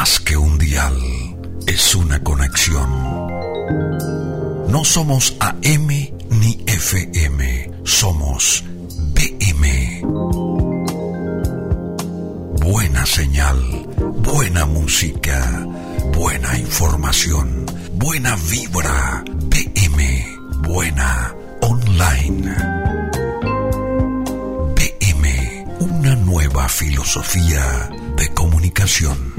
más que un dial, es una conexión. No somos AM ni FM, somos BM. Buena señal, buena música, buena información, buena vibra, BM, buena online. BM, una nueva filosofía de comunicación.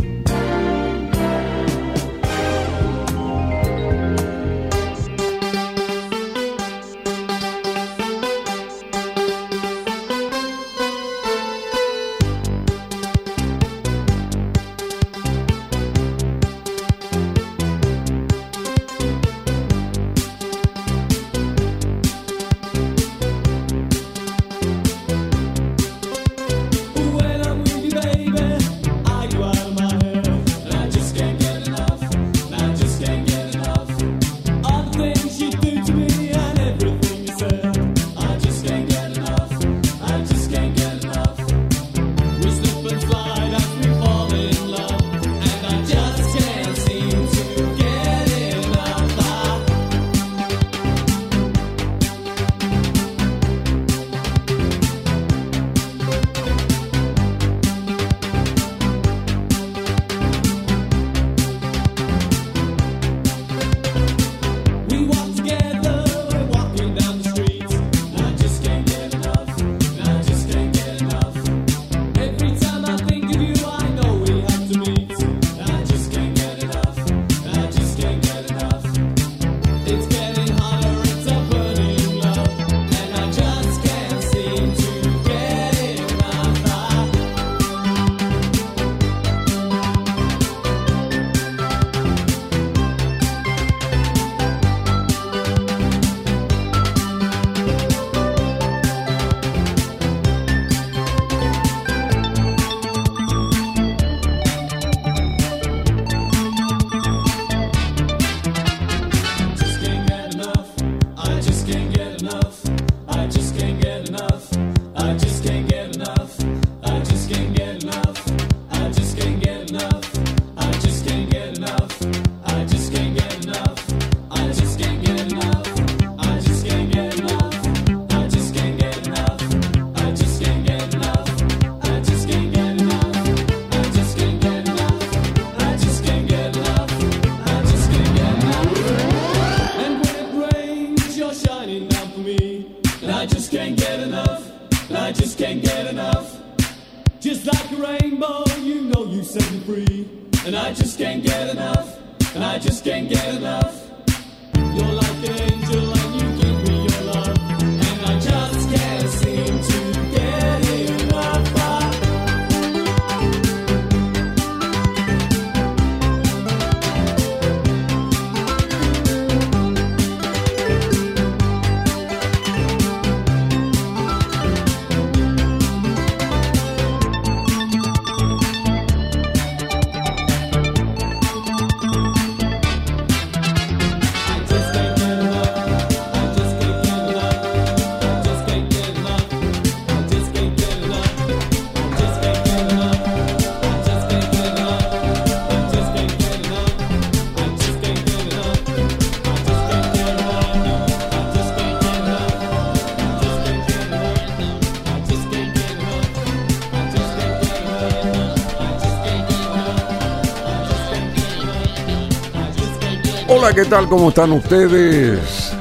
¿Qué tal? ¿Cómo están ustedes?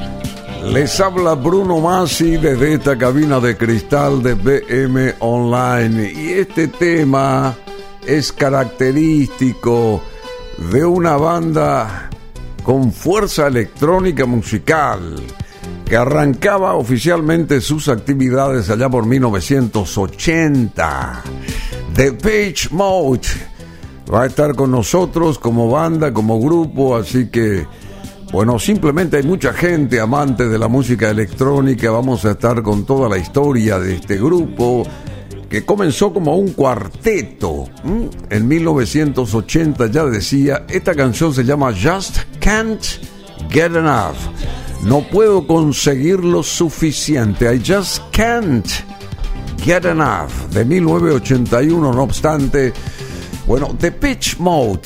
Les habla Bruno Masi desde esta cabina de cristal de BM Online y este tema es característico de una banda con fuerza electrónica musical que arrancaba oficialmente sus actividades allá por 1980. The Page Mode va a estar con nosotros como banda, como grupo, así que, bueno, simplemente hay mucha gente amante de la música electrónica, vamos a estar con toda la historia de este grupo que comenzó como un cuarteto. En 1980 ya decía, esta canción se llama Just Can't Get Enough. No puedo conseguir lo suficiente. I just can't get enough. De 1981, no obstante, Bueno, The Pitch Mode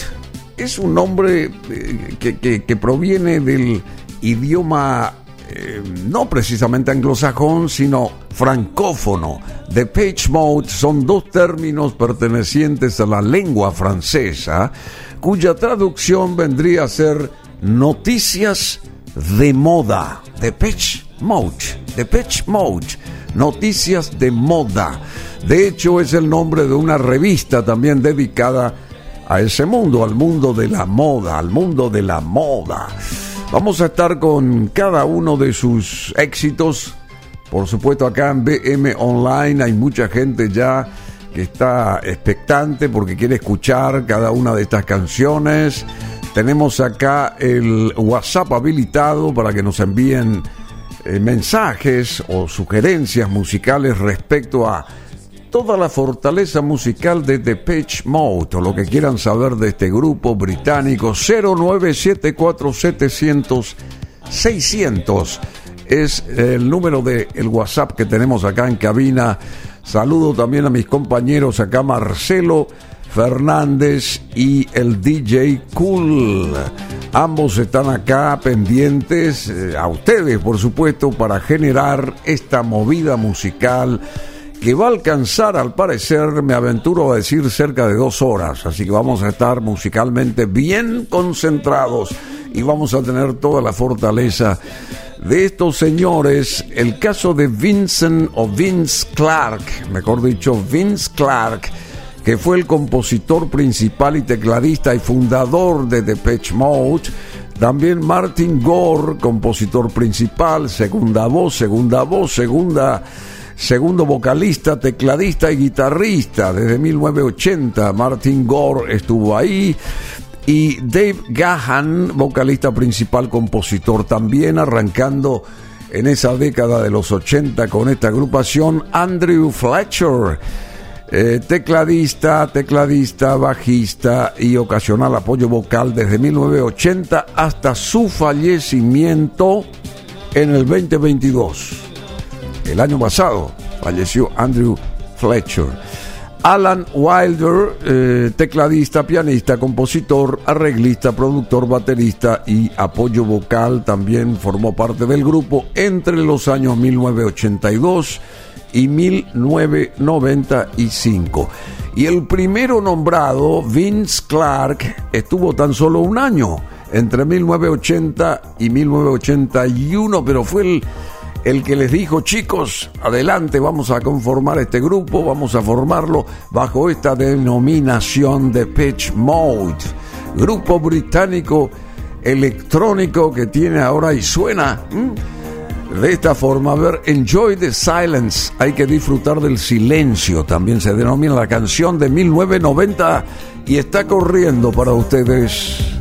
es un nombre eh, que, proviene del idioma eh, no precisamente anglosajón, sino francófono. The Pitch Mode son dos términos pertenecientes a la lengua francesa, cuya traducción vendría a ser noticias de moda. The Pitch Mode. The Pitch Mode. Noticias de moda. De hecho, es el nombre de una revista también dedicada a ese mundo, al mundo de la moda, al mundo de la moda. Vamos a estar con cada uno de sus éxitos. Por supuesto, acá en BM Online hay mucha gente ya que está expectante porque quiere escuchar cada una de estas canciones. Tenemos acá el WhatsApp habilitado para que nos envíen eh, mensajes o sugerencias musicales respecto a toda la fortaleza musical de Depeche Mode o lo que quieran saber de este grupo británico 0974700 600 es el número de el WhatsApp que tenemos acá en cabina. Saludo también a mis compañeros acá Marcelo Fernández y el DJ Cool. Ambos están acá pendientes eh, a ustedes, por supuesto, para generar esta movida musical que va a alcanzar, al parecer, me aventuro a decir, cerca de dos horas. Así que vamos a estar musicalmente bien concentrados y vamos a tener toda la fortaleza de estos señores. El caso de Vincent o Vince Clark, mejor dicho, Vince Clark, que fue el compositor principal y tecladista y fundador de Depeche Mode. También Martin Gore, compositor principal, segunda voz, segunda voz, segunda segundo vocalista, tecladista y guitarrista desde 1980. Martin Gore estuvo ahí. Y Dave Gahan, vocalista principal, compositor también, arrancando en esa década de los 80 con esta agrupación. Andrew Fletcher, eh, tecladista, tecladista, bajista y ocasional apoyo vocal desde 1980 hasta su fallecimiento en el 2022 el año pasado falleció Andrew Fletcher. Alan Wilder, eh, tecladista, pianista, compositor, arreglista, productor, baterista y apoyo vocal, también formó parte del grupo entre los años 1982 y 1995. Y el primero nombrado, Vince Clark, estuvo tan solo un año, entre 1980 y 1981, pero fue el el que les dijo, chicos, adelante, vamos a conformar este grupo, vamos a formarlo bajo esta denominación de Pitch Mode, grupo británico electrónico que tiene ahora y suena de esta forma. A ver, Enjoy the Silence, hay que disfrutar del silencio, también se denomina la canción de 1990 y está corriendo para ustedes.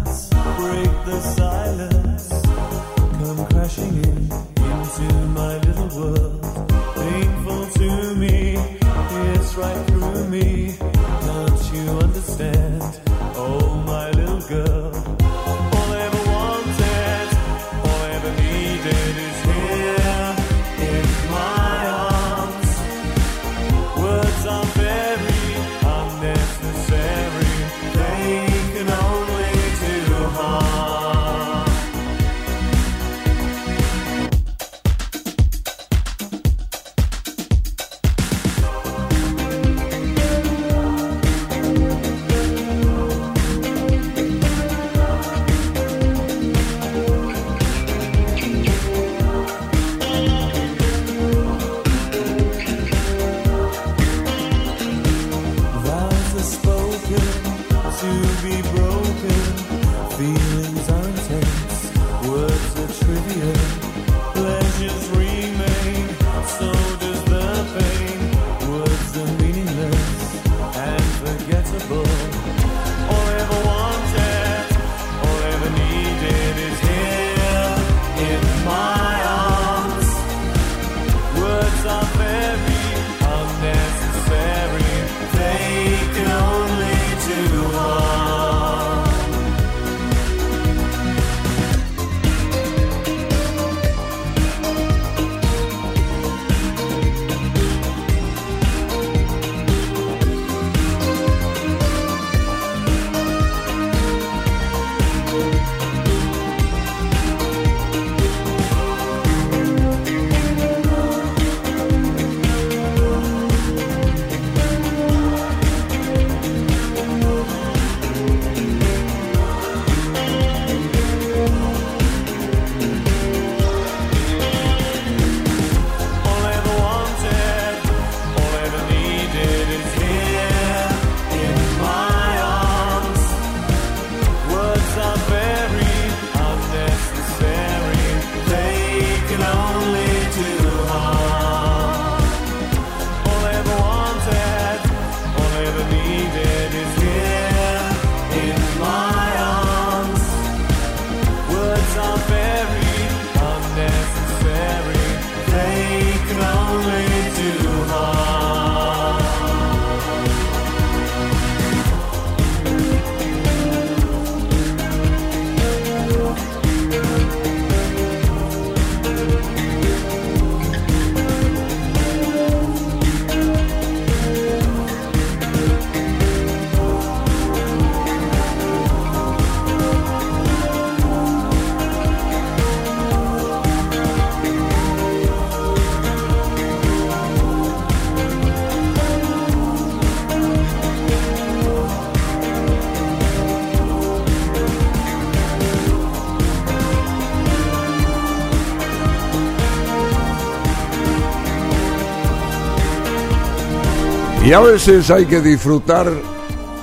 Y a veces hay que disfrutar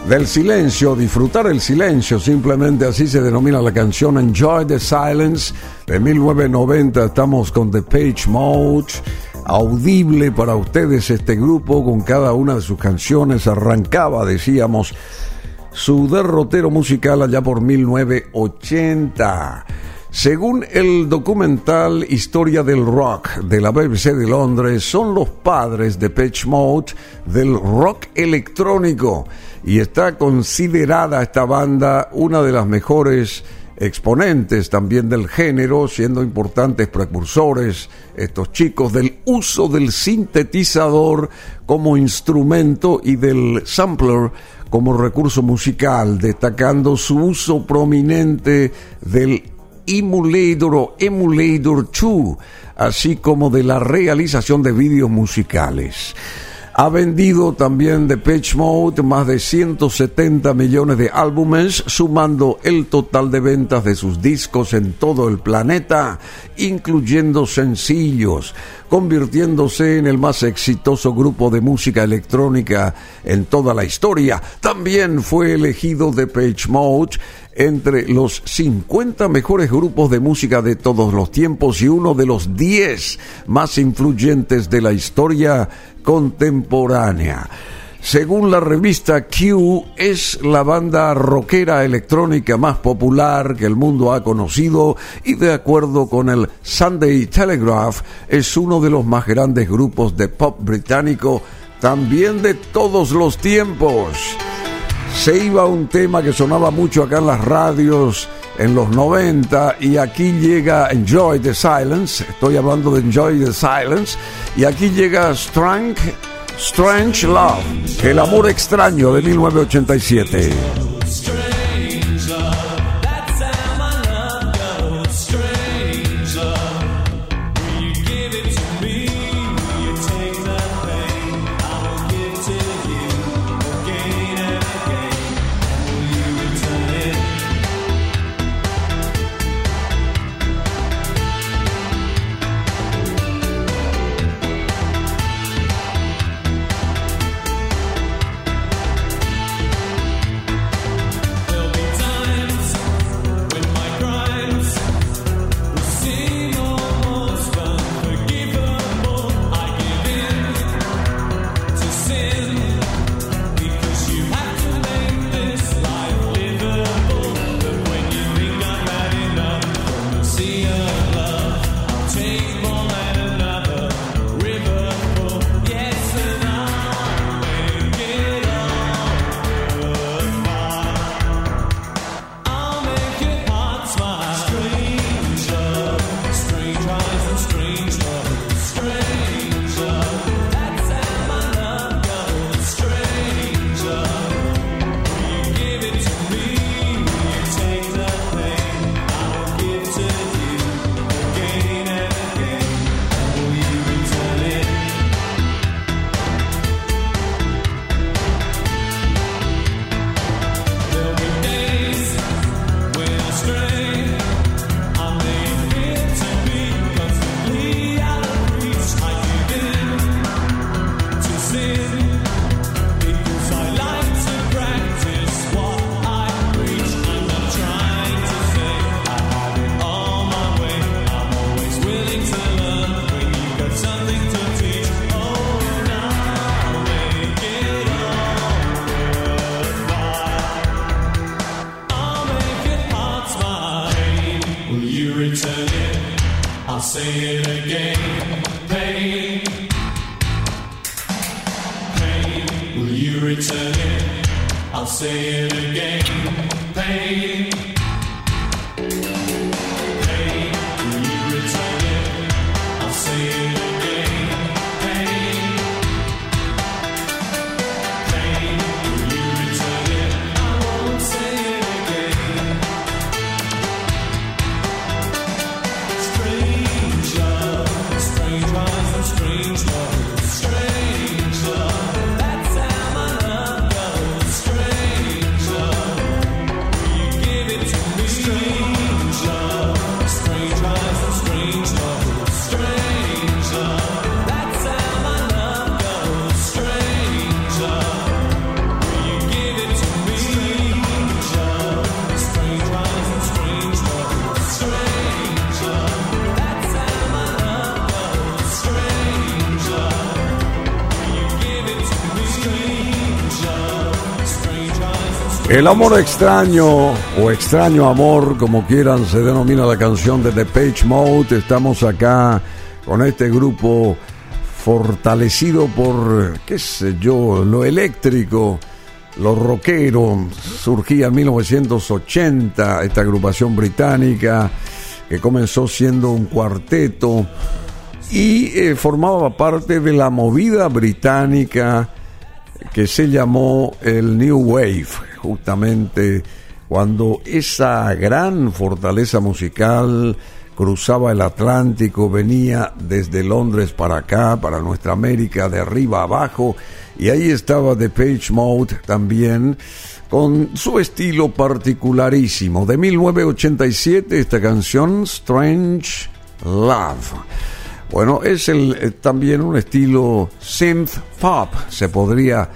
del silencio, disfrutar el silencio, simplemente así se denomina la canción Enjoy the Silence de 1990. Estamos con The Page Mode, audible para ustedes este grupo con cada una de sus canciones. Arrancaba, decíamos, su derrotero musical allá por 1980. Según el documental Historia del Rock de la BBC de Londres, son los padres de Pitch Mode del rock electrónico. Y está considerada esta banda una de las mejores exponentes también del género, siendo importantes precursores estos chicos del uso del sintetizador como instrumento y del sampler como recurso musical, destacando su uso prominente del Emulator o Emulator 2, así como de la realización de vídeos musicales. Ha vendido también de Pitch Mode más de 170 millones de álbumes, sumando el total de ventas de sus discos en todo el planeta, incluyendo sencillos, convirtiéndose en el más exitoso grupo de música electrónica en toda la historia. También fue elegido de Page Mode entre los 50 mejores grupos de música de todos los tiempos y uno de los 10 más influyentes de la historia contemporánea. Según la revista Q, es la banda rockera electrónica más popular que el mundo ha conocido y de acuerdo con el Sunday Telegraph es uno de los más grandes grupos de pop británico también de todos los tiempos se iba un tema que sonaba mucho acá en las radios en los 90 y aquí llega Enjoy the Silence, estoy hablando de Enjoy the Silence, y aquí llega Strange, Strange Love, el amor extraño de 1987. El amor extraño o extraño amor, como quieran, se denomina la canción de The Page Mode. Estamos acá con este grupo fortalecido por, qué sé yo, lo eléctrico, lo rockero. Surgía en 1980 esta agrupación británica que comenzó siendo un cuarteto y eh, formaba parte de la movida británica que se llamó el New Wave, justamente cuando esa gran fortaleza musical cruzaba el Atlántico, venía desde Londres para acá, para nuestra América, de arriba abajo, y ahí estaba The Page Mode también, con su estilo particularísimo. De 1987, esta canción, Strange Love. Bueno, es el, eh, también un estilo synth pop, se podría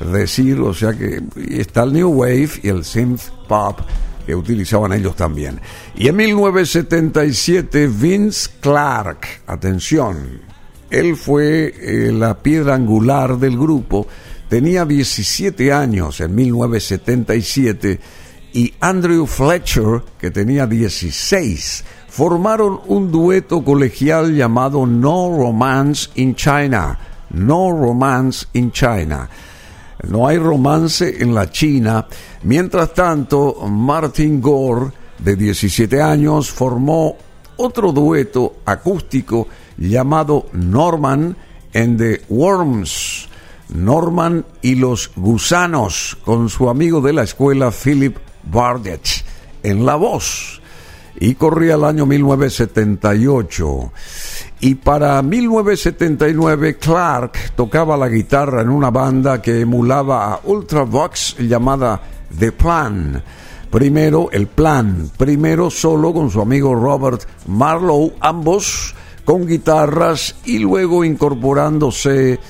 decir, o sea que está el New Wave y el synth pop que utilizaban ellos también. Y en 1977 Vince Clark, atención, él fue eh, la piedra angular del grupo, tenía 17 años en 1977 y Andrew Fletcher, que tenía 16, formaron un dueto colegial llamado No Romance in China. No Romance in China. No hay romance en la China. Mientras tanto, Martin Gore, de 17 años, formó otro dueto acústico llamado Norman and the Worms. Norman y los gusanos, con su amigo de la escuela Philip Bardet en la voz y corría el año 1978. Y para 1979 Clark tocaba la guitarra en una banda que emulaba a Ultravox llamada The Plan. Primero el plan, primero solo con su amigo Robert Marlowe, ambos con guitarras y luego incorporándose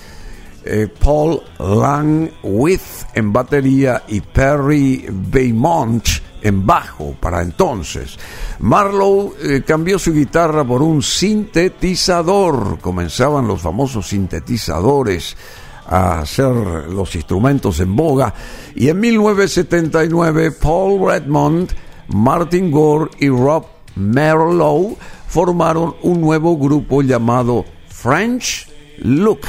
eh, Paul Langwith en batería y Perry Beaumont en bajo para entonces. Marlowe eh, cambió su guitarra por un sintetizador. Comenzaban los famosos sintetizadores a hacer los instrumentos en boga. Y en 1979 Paul Redmond, Martin Gore y Rob Marlowe formaron un nuevo grupo llamado French Look,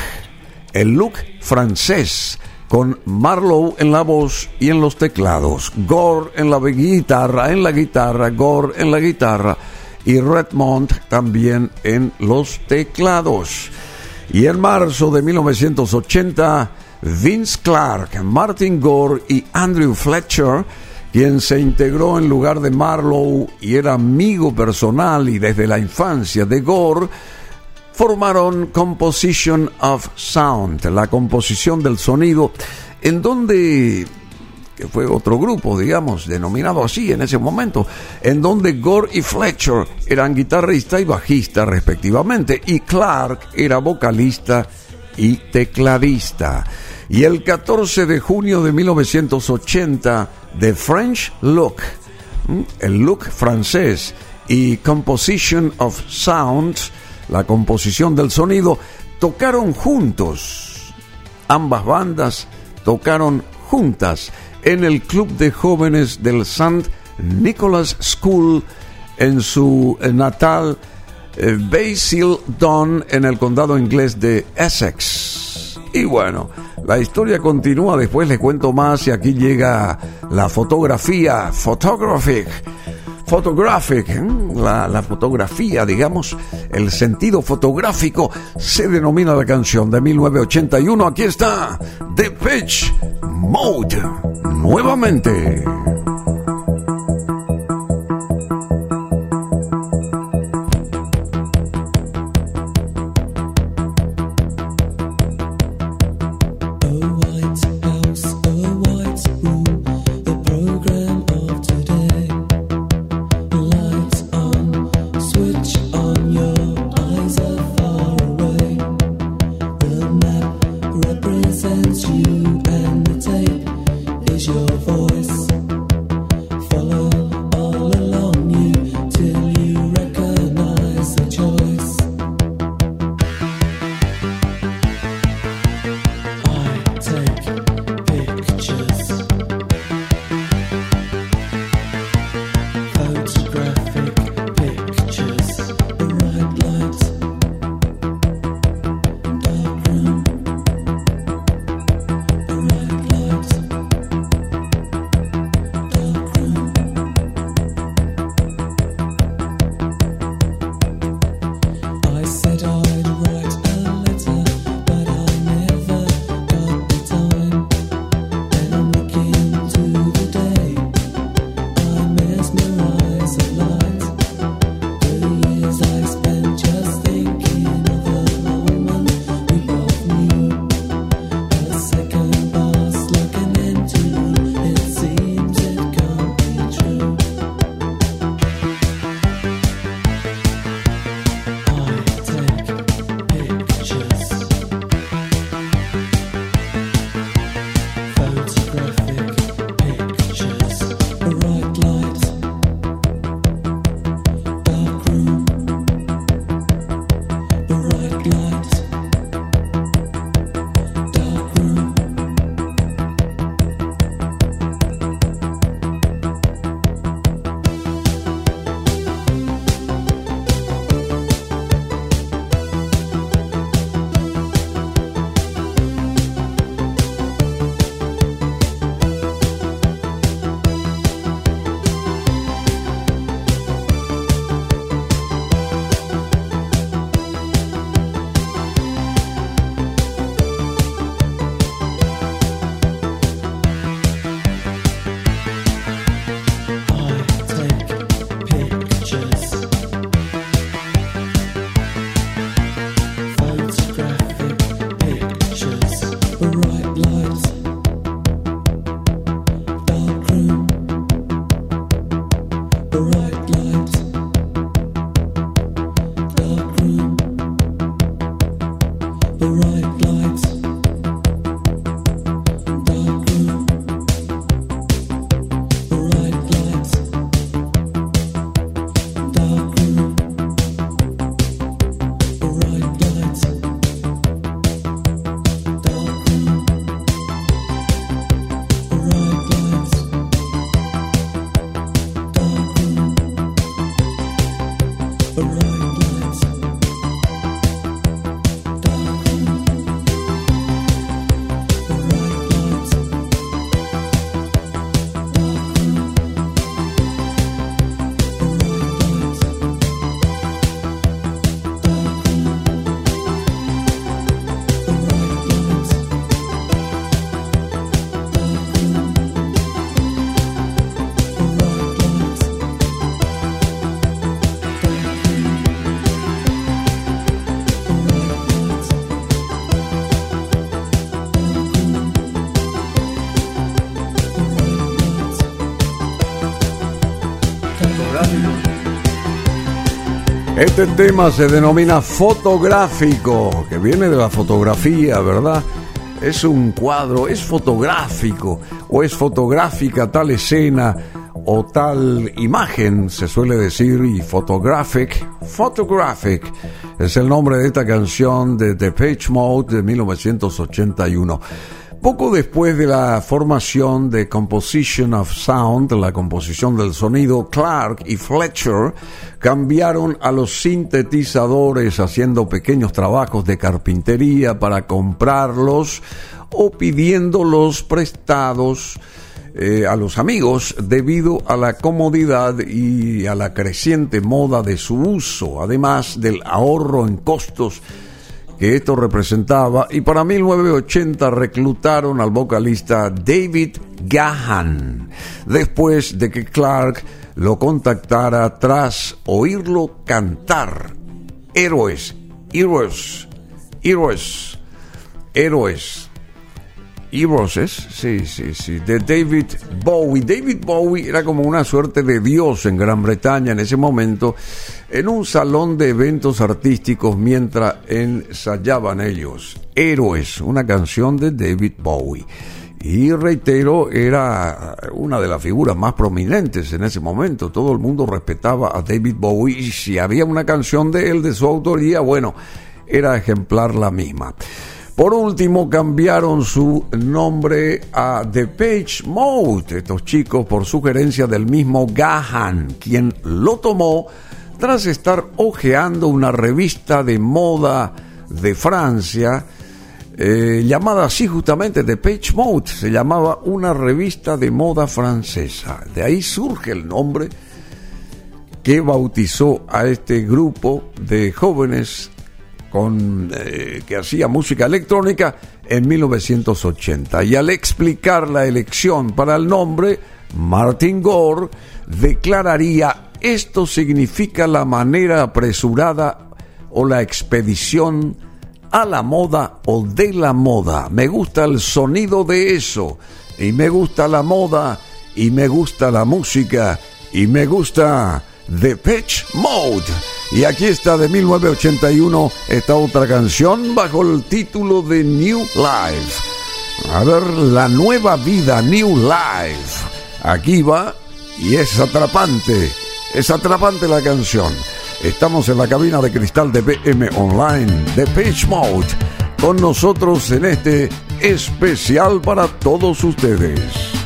el look francés con Marlowe en la voz y en los teclados, Gore en la guitarra, en la guitarra, Gore en la guitarra y Redmond también en los teclados. Y en marzo de 1980, Vince Clark, Martin Gore y Andrew Fletcher, quien se integró en lugar de Marlowe y era amigo personal y desde la infancia de Gore, formaron Composition of Sound, la composición del sonido, en donde que fue otro grupo, digamos, denominado así en ese momento, en donde Gore y Fletcher eran guitarrista y bajista respectivamente, y Clark era vocalista y tecladista. Y el 14 de junio de 1980, The French Look, el look francés, y Composition of Sound, la composición del sonido, tocaron juntos. Ambas bandas tocaron juntas en el Club de Jóvenes del St. Nicholas School en su natal eh, Basil Don en el condado inglés de Essex. Y bueno, la historia continúa, después les cuento más y aquí llega la fotografía, photographic photographic, ¿eh? la, la, fotografía, digamos, el sentido fotográfico, se denomina la canción de 1981. Aquí está, The Pitch Mode, nuevamente. Represents you Este tema se denomina fotográfico, que viene de la fotografía, ¿verdad? Es un cuadro, es fotográfico o es fotográfica tal escena o tal imagen, se suele decir, y photographic, photographic es el nombre de esta canción de The Page Mode de 1981. Poco después de la formación de Composition of Sound, la composición del sonido, Clark y Fletcher cambiaron a los sintetizadores haciendo pequeños trabajos de carpintería para comprarlos o pidiéndolos prestados eh, a los amigos debido a la comodidad y a la creciente moda de su uso, además del ahorro en costos que esto representaba y para 1980 reclutaron al vocalista David Gahan, después de que Clark lo contactara tras oírlo cantar Héroes, Héroes, Héroes, Héroes. Heroes, sí, sí, sí, de David Bowie. David Bowie era como una suerte de dios en Gran Bretaña en ese momento en un salón de eventos artísticos mientras ensayaban ellos. Héroes, una canción de David Bowie. Y reitero, era una de las figuras más prominentes en ese momento. Todo el mundo respetaba a David Bowie y si había una canción de él, de su autoría, bueno, era ejemplar la misma. Por último, cambiaron su nombre a The Page Mode, estos chicos, por sugerencia del mismo Gahan, quien lo tomó tras estar hojeando una revista de moda de Francia, eh, llamada así justamente The Page Mode, se llamaba una revista de moda francesa. De ahí surge el nombre que bautizó a este grupo de jóvenes con, eh, que hacía música electrónica en 1980. Y al explicar la elección para el nombre, Martin Gore declararía esto significa la manera apresurada o la expedición a la moda o de la moda. Me gusta el sonido de eso y me gusta la moda y me gusta la música y me gusta The Pitch Mode. Y aquí está de 1981 esta otra canción bajo el título de New Life. A ver, la nueva vida, New Life. Aquí va y es atrapante. Es atrapante la canción. Estamos en la cabina de cristal de BM Online de Pitch Mode con nosotros en este especial para todos ustedes.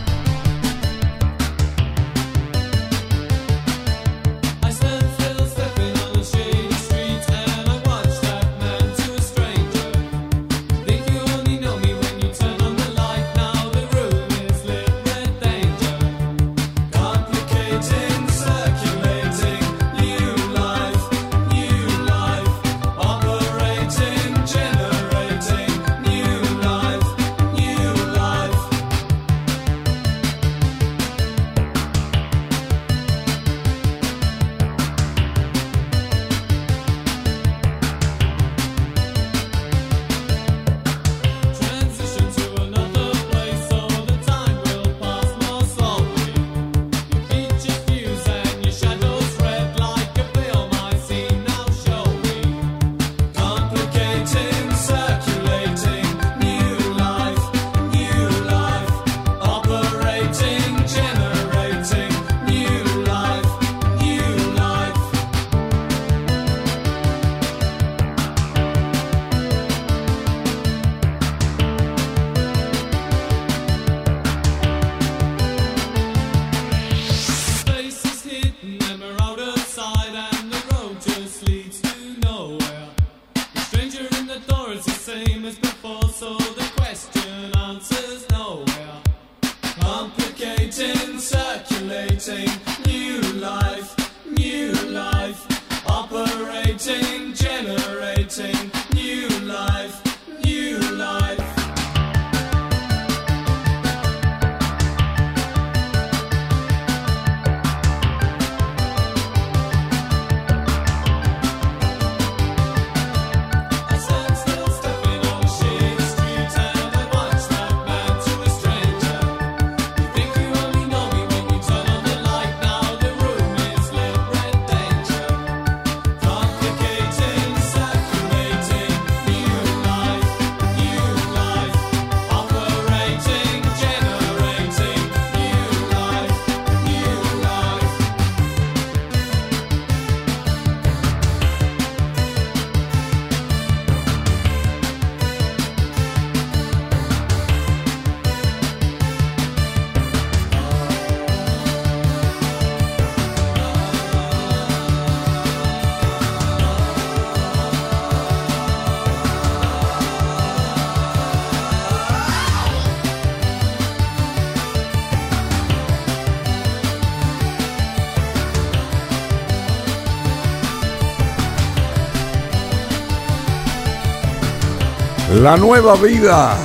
La nueva vida.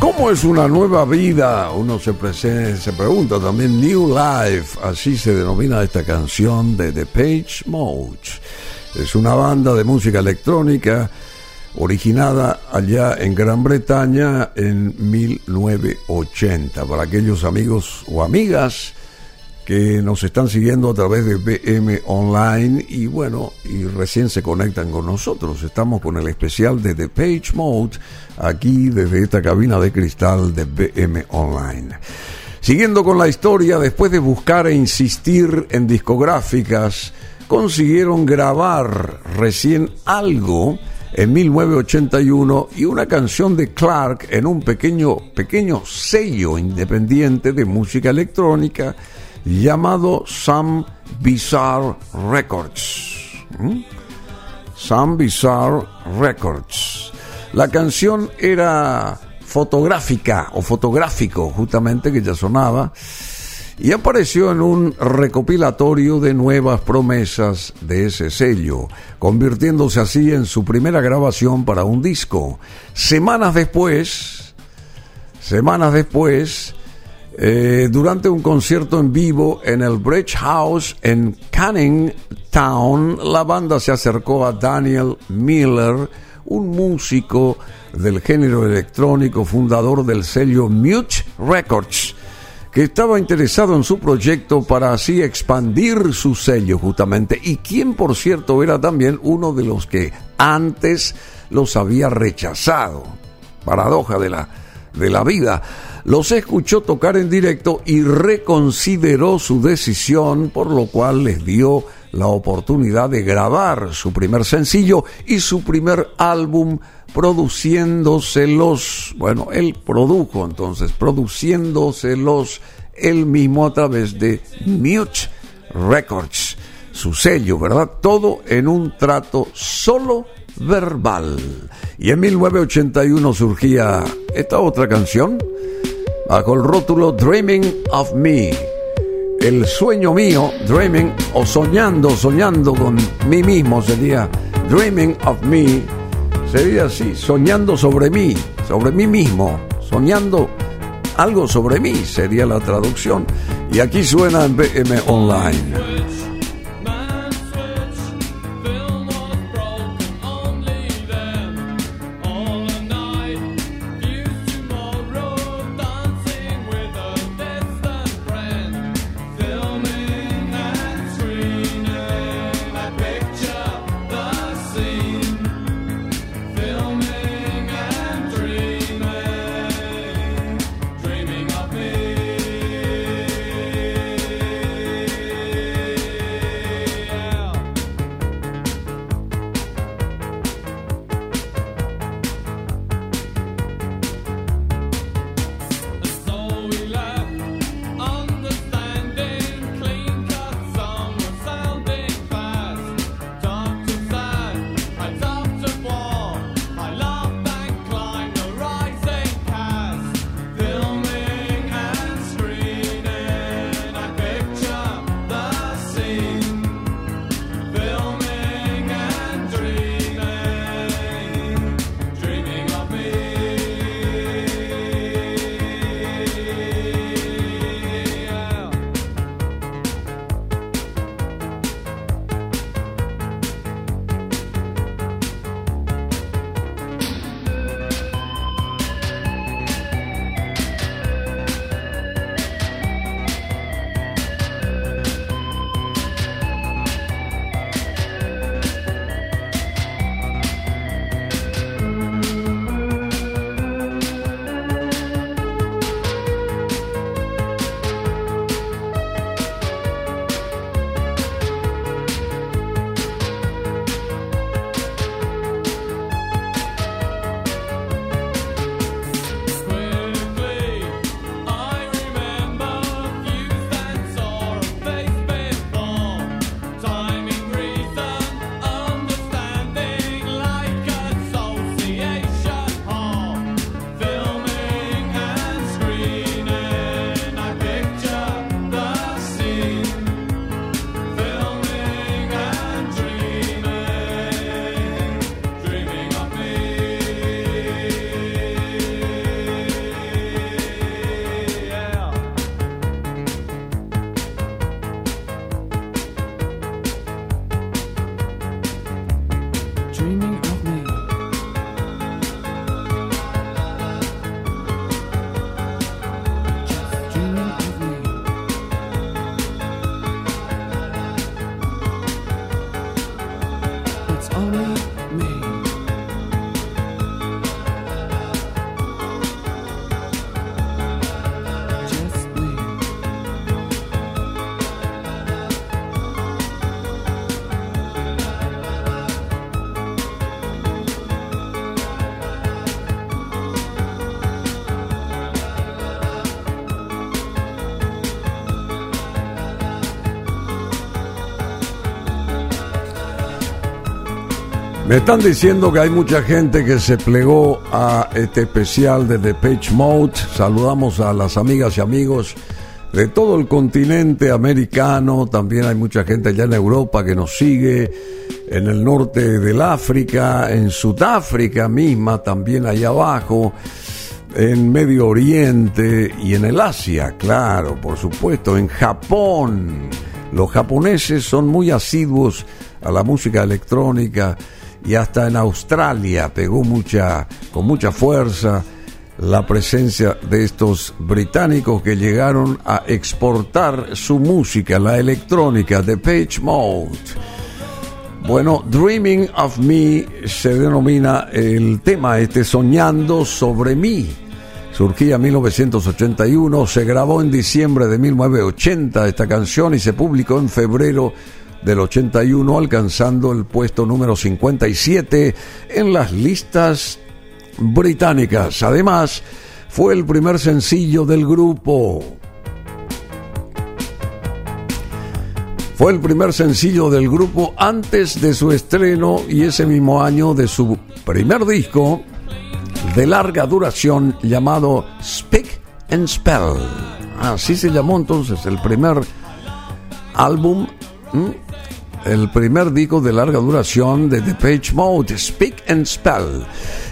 ¿Cómo es una nueva vida? Uno se, se pregunta también. New Life, así se denomina esta canción de The Page Mode. Es una banda de música electrónica originada allá en Gran Bretaña en 1980. Para aquellos amigos o amigas que nos están siguiendo a través de BM Online y bueno, y recién se conectan con nosotros. Estamos con el especial de The Page Mode aquí desde esta cabina de cristal de BM Online. Siguiendo con la historia, después de buscar e insistir en discográficas, consiguieron grabar recién algo en 1981 y una canción de Clark en un pequeño, pequeño sello independiente de música electrónica llamado Some Bizarre Records. ¿Mm? Some Bizarre Records. La canción era fotográfica o fotográfico, justamente que ya sonaba, y apareció en un recopilatorio de nuevas promesas de ese sello, convirtiéndose así en su primera grabación para un disco. Semanas después, semanas después, eh, durante un concierto en vivo en el Bridge House en Canning Town, la banda se acercó a Daniel Miller, un músico del género electrónico, fundador del sello Mute Records, que estaba interesado en su proyecto para así expandir su sello justamente, y quien por cierto era también uno de los que antes los había rechazado. Paradoja de la, de la vida los escuchó tocar en directo y reconsideró su decisión, por lo cual les dio la oportunidad de grabar su primer sencillo y su primer álbum produciéndoselos, bueno, él produjo entonces, produciéndoselos él mismo a través de Mute Records, su sello, ¿verdad? Todo en un trato solo verbal. Y en 1981 surgía esta otra canción, bajo el rótulo Dreaming of Me. El sueño mío, dreaming o soñando, soñando con mí mismo sería Dreaming of Me. Sería así, soñando sobre mí, sobre mí mismo, soñando algo sobre mí sería la traducción. Y aquí suena en BM Online. Me están diciendo que hay mucha gente que se plegó a este especial de Page Mode. Saludamos a las amigas y amigos de todo el continente americano. También hay mucha gente allá en Europa que nos sigue, en el norte del África, en Sudáfrica misma, también allá abajo, en Medio Oriente y en el Asia, claro, por supuesto, en Japón. Los japoneses son muy asiduos a la música electrónica y hasta en Australia pegó mucha, con mucha fuerza la presencia de estos británicos que llegaron a exportar su música, la electrónica de Page Mode. Bueno, Dreaming of Me se denomina el tema este Soñando sobre mí. Surgía en 1981, se grabó en diciembre de 1980 esta canción y se publicó en febrero del 81, alcanzando el puesto número 57 en las listas británicas. Además, fue el primer sencillo del grupo. Fue el primer sencillo del grupo antes de su estreno y ese mismo año de su primer disco de larga duración llamado Speak and Spell. Así se llamó entonces el primer álbum el primer disco de larga duración de The Page Mode, Speak and Spell.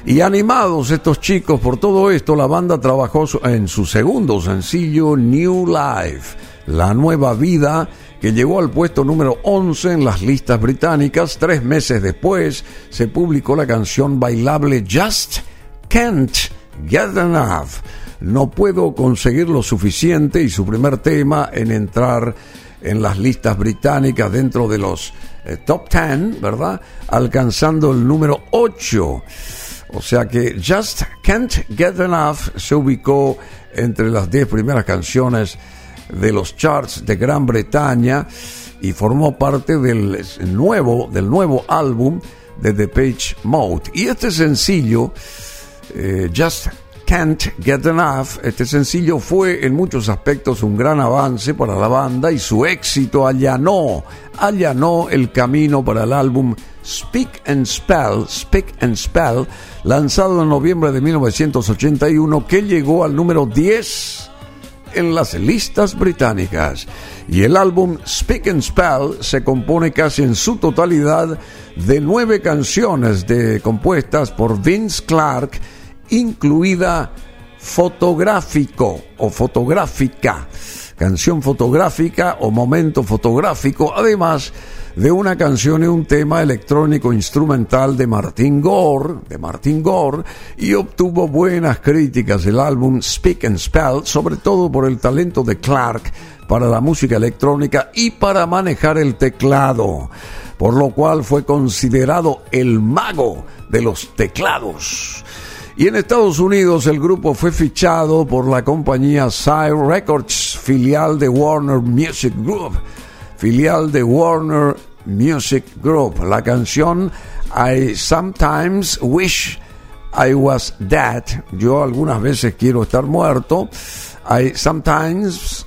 Y animados estos chicos por todo esto, la banda trabajó en su segundo sencillo, New Life, la nueva vida, que llegó al puesto número 11 en las listas británicas. Tres meses después se publicó la canción bailable Just Can't Get Enough. No puedo conseguir lo suficiente y su primer tema en entrar en las listas británicas dentro de los eh, top 10, ¿verdad? Alcanzando el número 8. O sea que Just Can't Get Enough se ubicó entre las 10 primeras canciones de los charts de Gran Bretaña y formó parte del nuevo, del nuevo álbum de The Page Mode. Y este sencillo, eh, Just Can't Get Enough, este sencillo fue en muchos aspectos un gran avance para la banda y su éxito allanó, allanó el camino para el álbum Speak and Spell, Speak and Spell, lanzado en noviembre de 1981, que llegó al número 10 en las listas británicas. Y el álbum Speak and Spell se compone casi en su totalidad de nueve canciones de, compuestas por Vince Clark incluida fotográfico o fotográfica, canción fotográfica o momento fotográfico, además de una canción y un tema electrónico instrumental de Martin Gore, de Martin Gore, y obtuvo buenas críticas el álbum Speak and Spell, sobre todo por el talento de Clark para la música electrónica y para manejar el teclado, por lo cual fue considerado el mago de los teclados. Y en Estados Unidos el grupo fue fichado por la compañía Sire Records, filial de Warner Music Group. Filial de Warner Music Group. La canción I Sometimes Wish I Was Dead. Yo algunas veces quiero estar muerto. I sometimes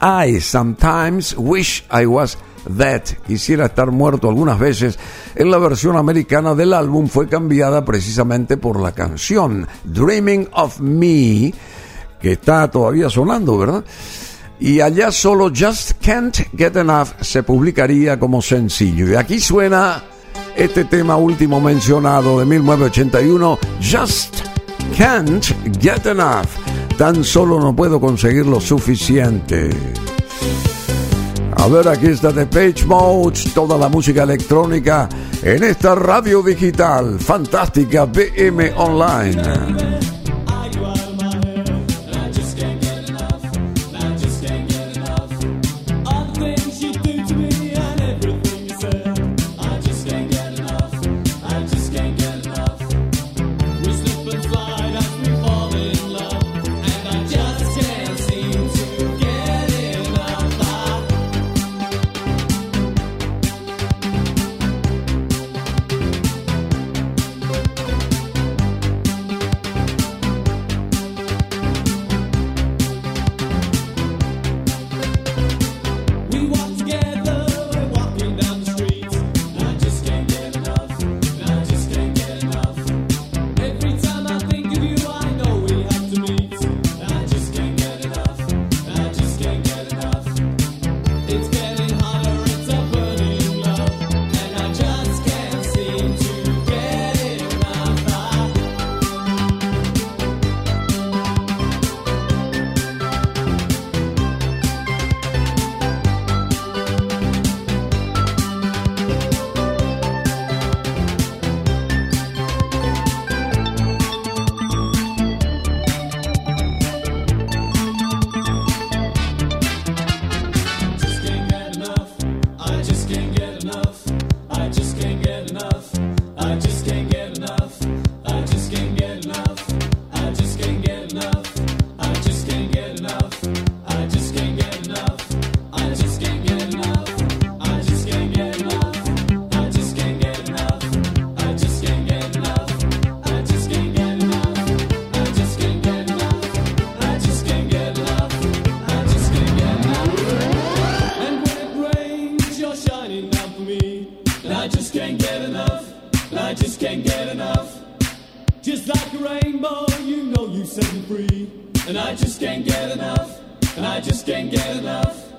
I sometimes wish I was That quisiera estar muerto algunas veces, en la versión americana del álbum fue cambiada precisamente por la canción Dreaming of Me, que está todavía sonando, ¿verdad? Y allá solo Just Can't Get Enough se publicaría como sencillo. Y aquí suena este tema último mencionado de 1981, Just Can't Get Enough. Tan solo no puedo conseguir lo suficiente. A ver, aquí está The Page Mode, toda la música electrónica en esta radio digital fantástica BM Online. I just can't get enough. I just can't get enough. Just like a rainbow, you know you set me free. And I just can't get enough. And I just can't get enough.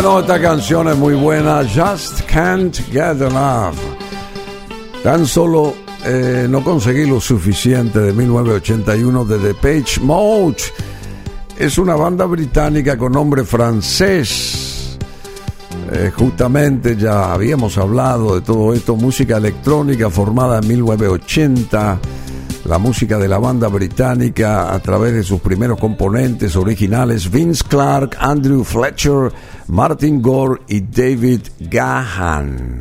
Bueno, esta canción es muy buena, Just Can't Get Enough. Tan solo eh, no conseguí lo suficiente de 1981 de The Page Mode. Es una banda británica con nombre francés. Eh, justamente ya habíamos hablado de todo esto, música electrónica formada en 1980 la música de la banda británica a través de sus primeros componentes originales, Vince Clark, Andrew Fletcher, Martin Gore y David Gahan.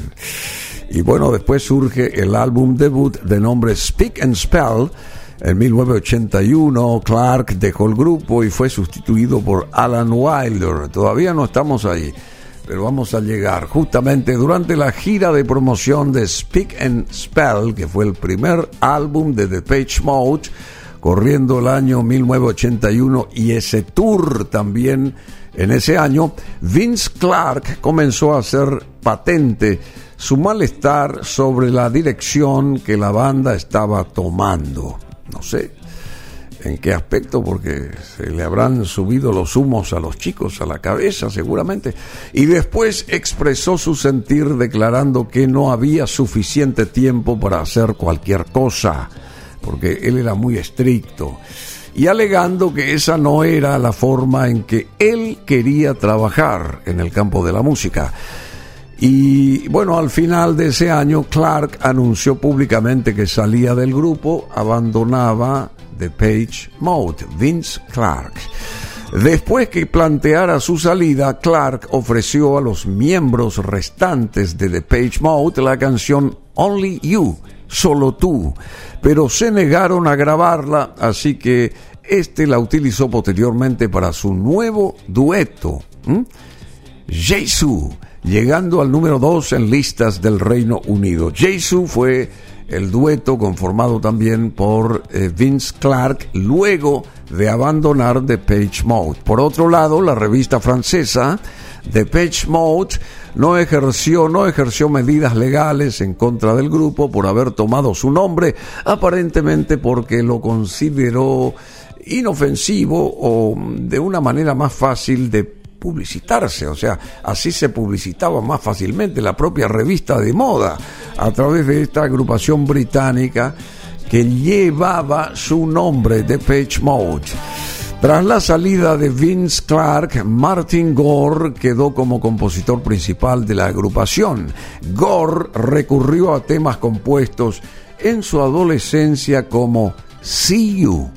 Y bueno, después surge el álbum debut de nombre Speak and Spell. En 1981 Clark dejó el grupo y fue sustituido por Alan Wilder. Todavía no estamos ahí pero vamos a llegar justamente durante la gira de promoción de Speak and Spell, que fue el primer álbum de The Page Mode, corriendo el año 1981 y ese tour también en ese año, Vince Clark comenzó a hacer patente su malestar sobre la dirección que la banda estaba tomando. No sé, ¿En qué aspecto? Porque se le habrán subido los humos a los chicos a la cabeza, seguramente. Y después expresó su sentir declarando que no había suficiente tiempo para hacer cualquier cosa, porque él era muy estricto. Y alegando que esa no era la forma en que él quería trabajar en el campo de la música. Y bueno, al final de ese año, Clark anunció públicamente que salía del grupo, abandonaba The Page Mode, Vince Clark. Después que planteara su salida, Clark ofreció a los miembros restantes de The Page Mode la canción Only You, solo tú, pero se negaron a grabarla, así que este la utilizó posteriormente para su nuevo dueto, Jesus, llegando al número 2 en listas del Reino Unido. Jesus fue el dueto conformado también por eh, Vince Clark luego de abandonar The Page Mode. Por otro lado, la revista francesa The Page Mode no ejerció, no ejerció medidas legales en contra del grupo por haber tomado su nombre, aparentemente porque lo consideró inofensivo o de una manera más fácil de publicitarse, o sea, así se publicitaba más fácilmente la propia revista de moda a través de esta agrupación británica que llevaba su nombre de Page Mode. Tras la salida de Vince Clark, Martin Gore quedó como compositor principal de la agrupación. Gore recurrió a temas compuestos en su adolescencia como See You,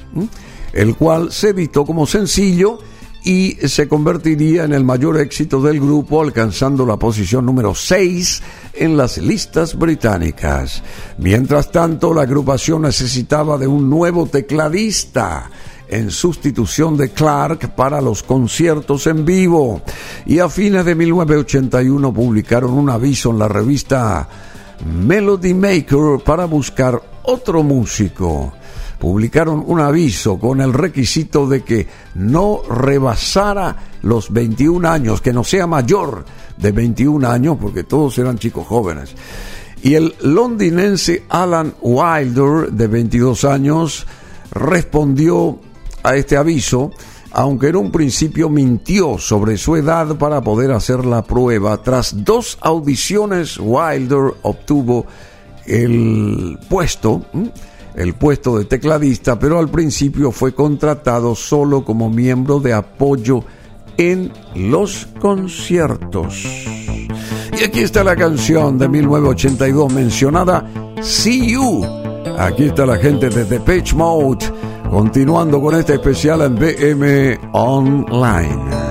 el cual se editó como sencillo y se convertiría en el mayor éxito del grupo, alcanzando la posición número 6 en las listas británicas. Mientras tanto, la agrupación necesitaba de un nuevo tecladista en sustitución de Clark para los conciertos en vivo. Y a fines de 1981 publicaron un aviso en la revista Melody Maker para buscar otro músico publicaron un aviso con el requisito de que no rebasara los 21 años, que no sea mayor de 21 años, porque todos eran chicos jóvenes. Y el londinense Alan Wilder, de 22 años, respondió a este aviso, aunque en un principio mintió sobre su edad para poder hacer la prueba. Tras dos audiciones, Wilder obtuvo el puesto el puesto de tecladista, pero al principio fue contratado solo como miembro de apoyo en los conciertos. Y aquí está la canción de 1982 mencionada, See You. Aquí está la gente de Page Mode, continuando con este especial en BM Online.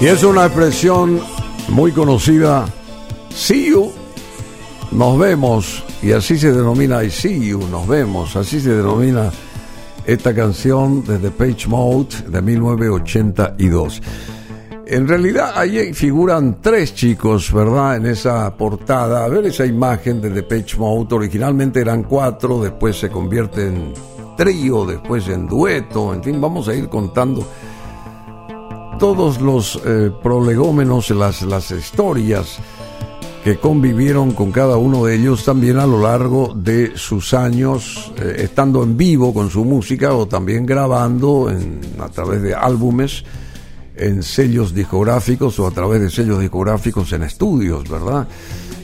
Y es una expresión muy conocida, see you, nos vemos, y así se denomina I see you, nos vemos, así se denomina esta canción de The Page Mode de 1982. En realidad ahí figuran tres chicos, ¿verdad? En esa portada. A ver esa imagen de The Page Mode. Originalmente eran cuatro, después se convierte en trío, después en dueto. En fin, vamos a ir contando todos los eh, prolegómenos, las, las historias que convivieron con cada uno de ellos también a lo largo de sus años, eh, estando en vivo con su música o también grabando en, a través de álbumes en sellos discográficos o a través de sellos discográficos en estudios, ¿verdad?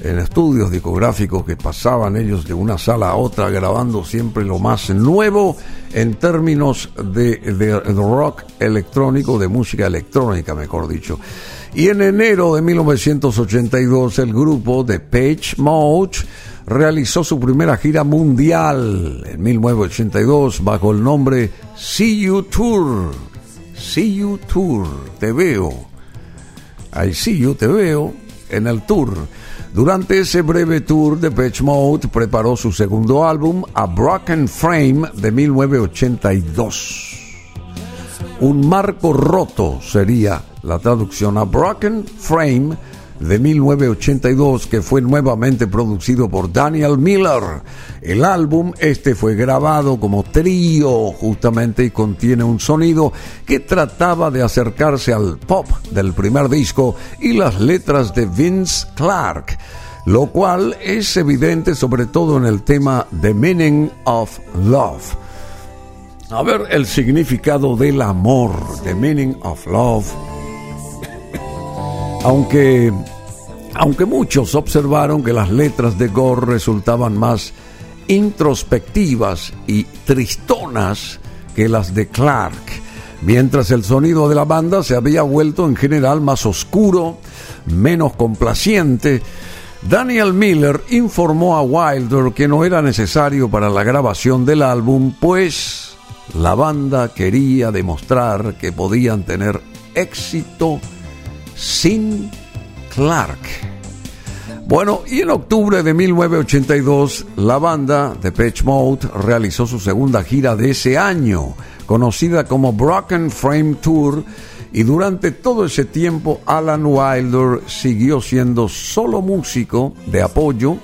En estudios discográficos que pasaban ellos de una sala a otra grabando siempre lo más nuevo en términos de, rock electrónico, de música electrónica, mejor dicho. Y en enero de 1982 el grupo de Page Mode realizó su primera gira mundial en 1982 bajo el nombre See You Tour See You Tour, te veo. I see you, te veo. en el tour. Durante ese breve tour, Depeche Mode preparó su segundo álbum, A Broken Frame, de 1982. Un marco roto sería la traducción a Broken Frame de 1982 que fue nuevamente producido por Daniel Miller. El álbum este fue grabado como trío justamente y contiene un sonido que trataba de acercarse al pop del primer disco y las letras de Vince Clark, lo cual es evidente sobre todo en el tema The Meaning of Love. A ver el significado del amor, The Meaning of Love aunque, aunque muchos observaron que las letras de Gore resultaban más introspectivas y tristonas que las de Clark, mientras el sonido de la banda se había vuelto en general más oscuro, menos complaciente, Daniel Miller informó a Wilder que no era necesario para la grabación del álbum, pues la banda quería demostrar que podían tener éxito sin Clark. Bueno, y en octubre de 1982, la banda de Pitch Mode realizó su segunda gira de ese año, conocida como Broken Frame Tour, y durante todo ese tiempo Alan Wilder siguió siendo solo músico de apoyo.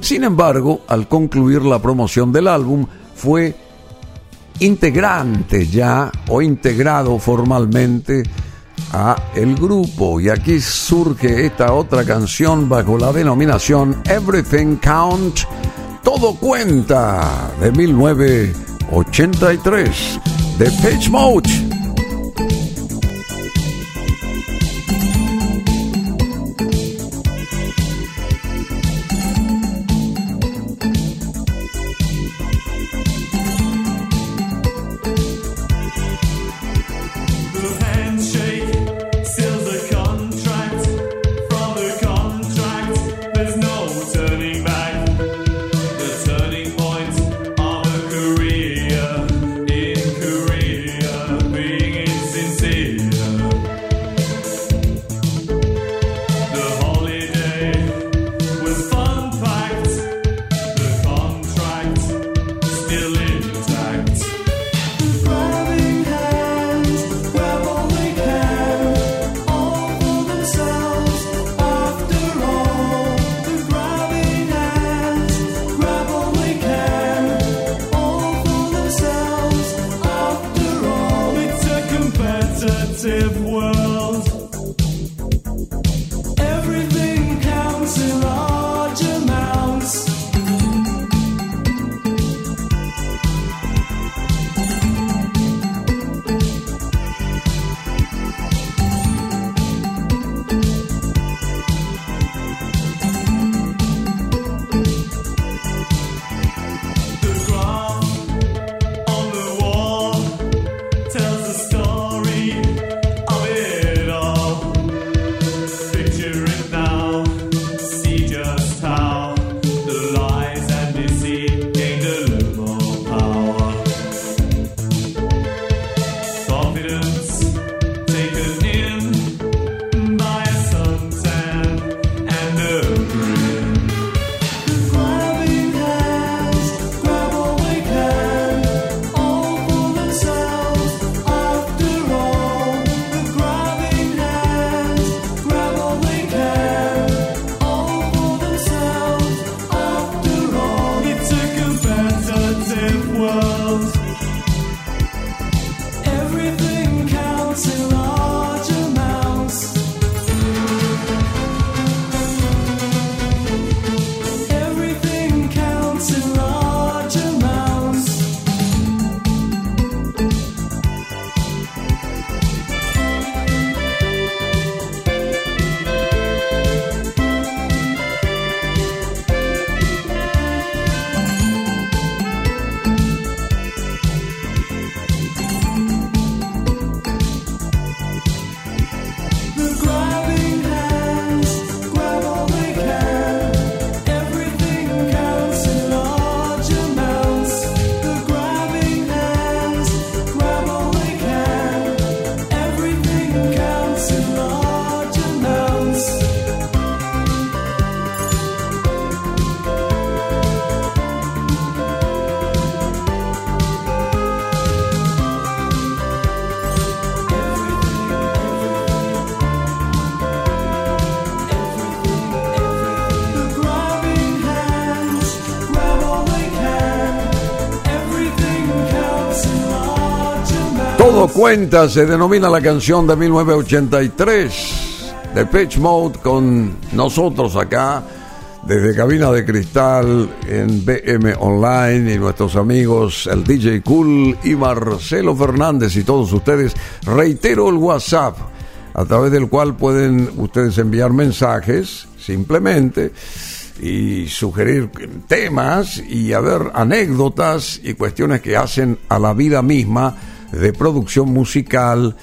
Sin embargo, al concluir la promoción del álbum, fue integrante ya o integrado formalmente a el grupo y aquí surge esta otra canción bajo la denominación Everything Count Todo Cuenta de 1983 de Pitch Mode. Cuenta se denomina la canción de 1983 de Pitch Mode con nosotros acá desde Cabina de Cristal en BM Online y nuestros amigos el DJ Cool y Marcelo Fernández y todos ustedes. Reitero el WhatsApp a través del cual pueden ustedes enviar mensajes simplemente y sugerir temas y a ver anécdotas y cuestiones que hacen a la vida misma de producción musical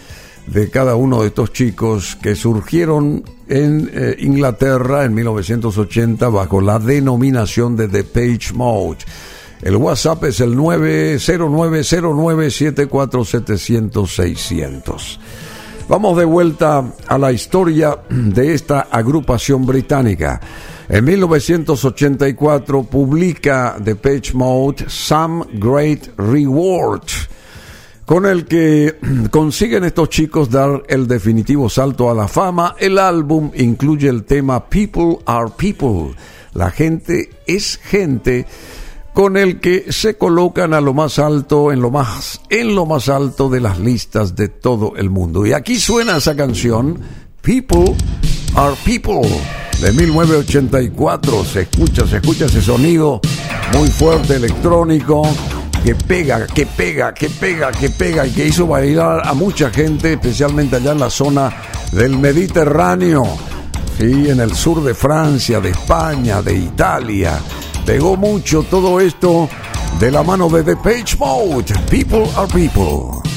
de cada uno de estos chicos que surgieron en eh, Inglaterra en 1980 bajo la denominación de The Page Mode. El WhatsApp es el 9090974700600. Vamos de vuelta a la historia de esta agrupación británica. En 1984 publica The Page Mode Some Great Reward, con el que consiguen estos chicos dar el definitivo salto a la fama. El álbum incluye el tema People Are People, la gente es gente con el que se colocan a lo más alto, en lo más, en lo más alto de las listas de todo el mundo. Y aquí suena esa canción, People Are People, de 1984. Se escucha, se escucha ese sonido muy fuerte, electrónico, que pega, que pega, que pega, que pega, y que hizo bailar a mucha gente, especialmente allá en la zona del Mediterráneo. Sí, en el sur de Francia, de España, de Italia Pegó mucho todo esto de la mano de The Page Mode. People are people.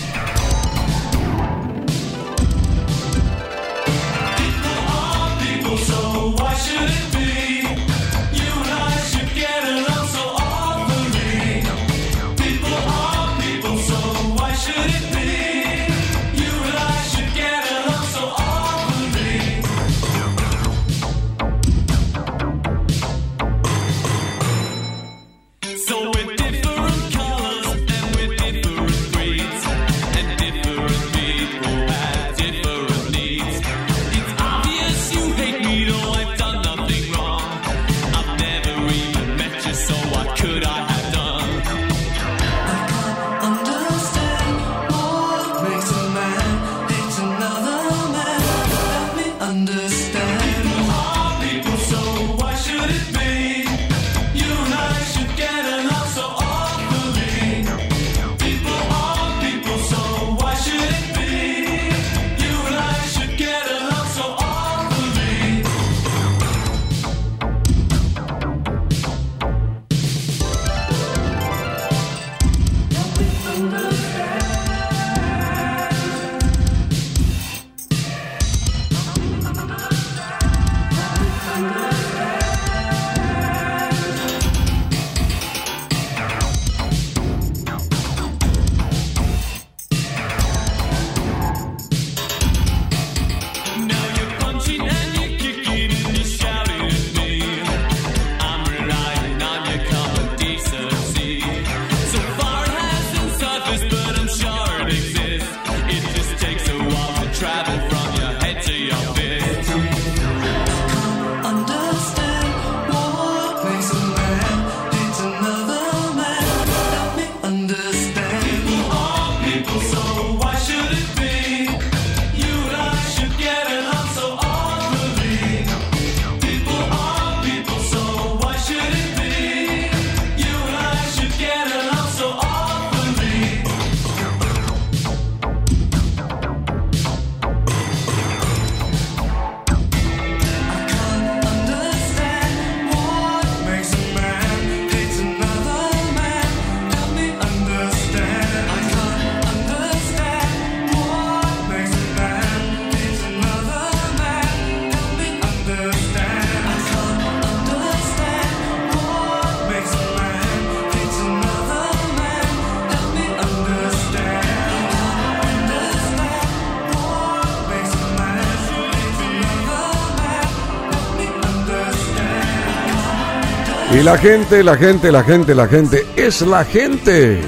La gente, la gente, la gente, la gente, es la gente.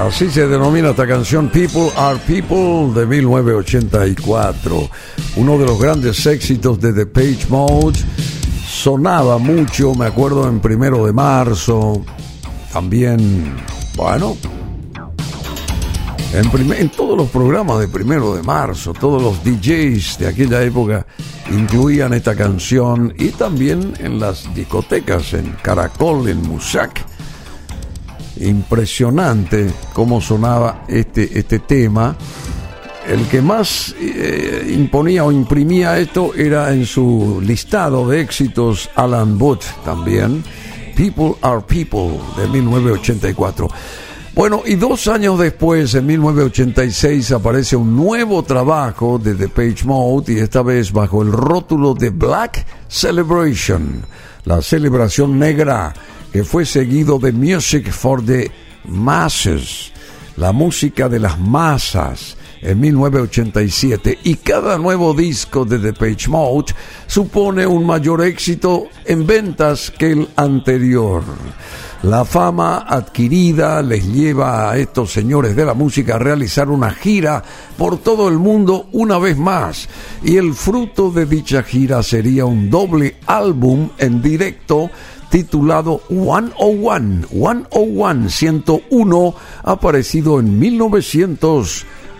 Así se denomina esta canción People Are People de 1984. Uno de los grandes éxitos de The Page Mode. Sonaba mucho, me acuerdo, en primero de marzo. También, bueno, En, en, todos los programas de primero de marzo, todos los DJs de aquella época incluían esta canción y también en las discotecas, en Caracol, en Musac. Impresionante cómo sonaba este, este tema. El que más eh, imponía o imprimía esto era en su listado de éxitos Alan Booth también. People Are People de 1984. Bueno, y dos años después, en 1986, aparece un nuevo trabajo de The Page Mode y esta vez bajo el rótulo de Black Celebration, la celebración negra, que fue seguido de Music for the Masses, la música de las masas en 1987 y cada nuevo disco de The Page Mode supone un mayor éxito en ventas que el anterior. La fama adquirida les lleva a estos señores de la música a realizar una gira por todo el mundo una vez más y el fruto de dicha gira sería un doble álbum en directo titulado 101, 101, 101, aparecido en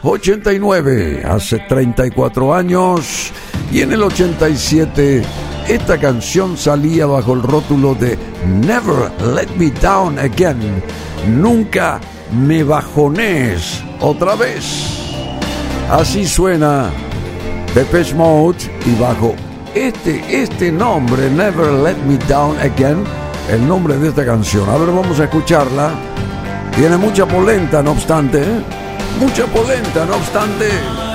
1989, hace 34 años, y en el 87 esta canción salía bajo el rótulo de Never Let Me Down Again. Nunca me bajones otra vez. Así suena Depeche Mode y bajo este, este nombre, Never Let Me Down Again, el nombre de esta canción. A ver, vamos a escucharla. Tiene mucha polenta, no obstante. ¿eh? Mucha polenta, no obstante.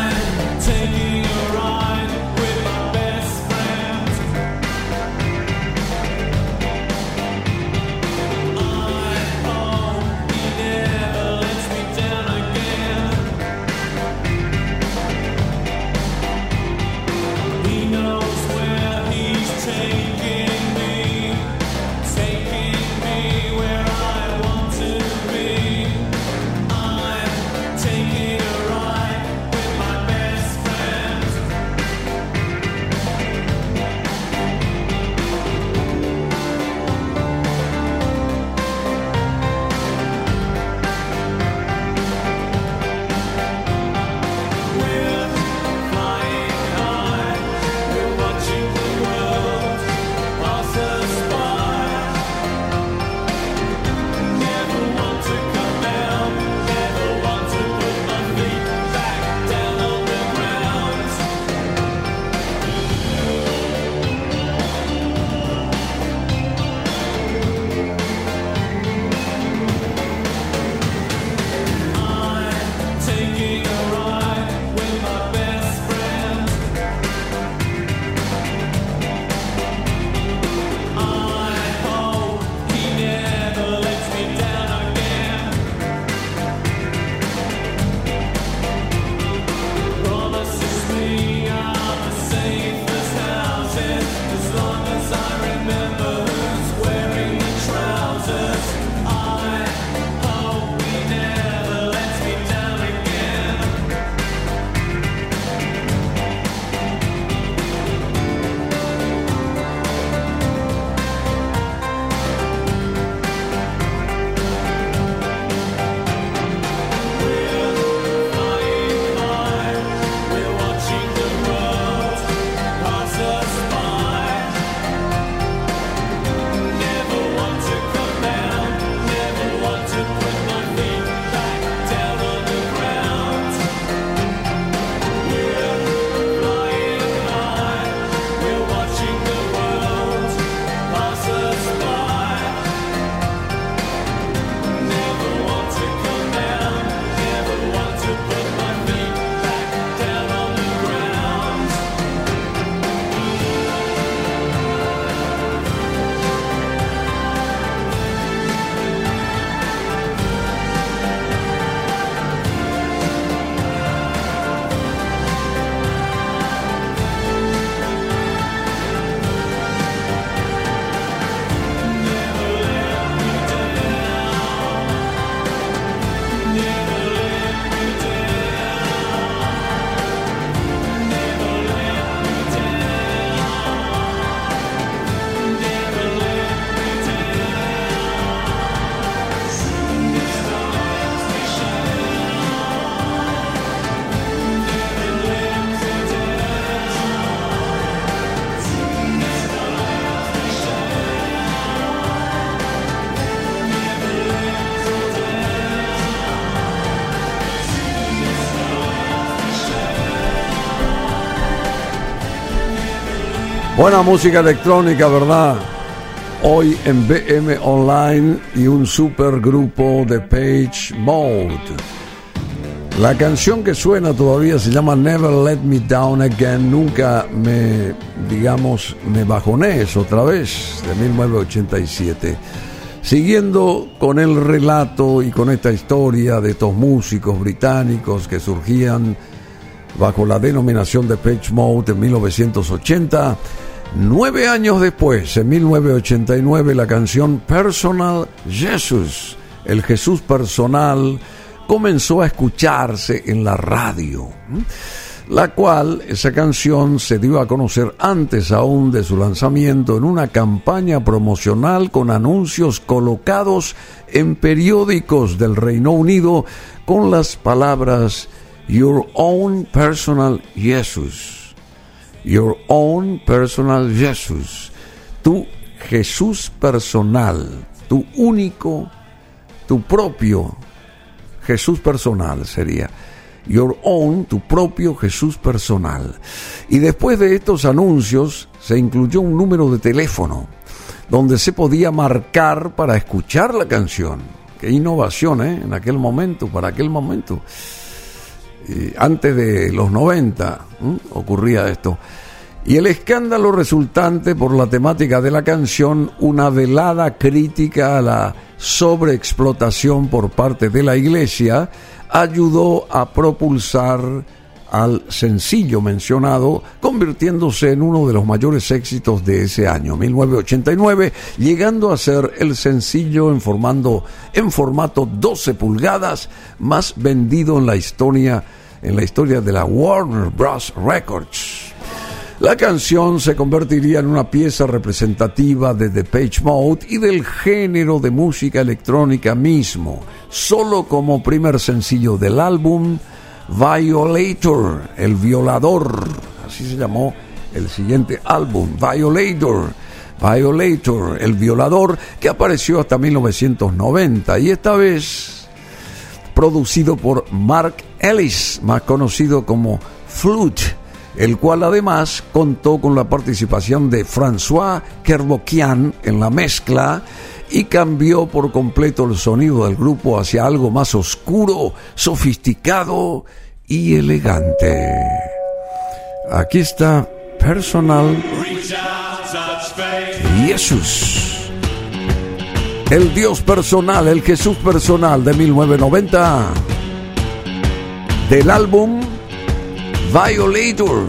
Buena música electrónica, ¿verdad? Hoy en BM Online y un super grupo de Page Mode. La canción que suena todavía se llama Never Let Me Down Again. Nunca me, digamos, me bajones otra vez, de 1987. Siguiendo con el relato y con esta historia de estos músicos británicos que surgían bajo la denominación de Page Mode en 1980, nueve años después, en 1989, la canción Personal Jesus, el Jesús personal, comenzó a escucharse en la radio, la cual esa canción se dio a conocer antes aún de su lanzamiento en una campaña promocional con anuncios colocados en periódicos del Reino Unido con las palabras Your Own Personal Jesus. Your Own Personal Jesus. Tu Jesús personal, tu único, tu propio Jesús personal sería. Your own, tu propio Jesús personal. Y después de estos anuncios se incluyó un número de teléfono donde se podía marcar para escuchar la canción. Qué innovación, ¿eh? En aquel momento, para aquel momento. Antes de los 90 ocurría esto. Y el escándalo resultante por la temática de la canción, una velada crítica a la sobreexplotación por parte de la iglesia, ayudó a propulsar al sencillo mencionado, convirtiéndose en uno de los mayores éxitos de ese año, 1989, llegando a ser el sencillo en, formando, en formato 12 pulgadas más vendido en la historia, en la historia de la Warner Bros. Records. La canción se convertiría en una pieza representativa de The Page Mode y del género de música electrónica mismo, solo como primer sencillo del álbum Violator, el violador, así se llamó el siguiente álbum, Violator. Violator, el violador, que apareció hasta 1990 y esta vez producido por Mark Ellis, más conocido como Flute el cual además contó con la participación de François Kerbokian en la mezcla y cambió por completo el sonido del grupo hacia algo más oscuro, sofisticado y elegante. Aquí está Personal Jesús. El Dios personal, el Jesús personal de 1990. Del álbum Violator.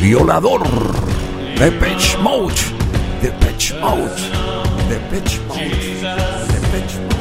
Violador. Depeche Mode. Depeche Mode. Depeche Mode. Depeche Mode.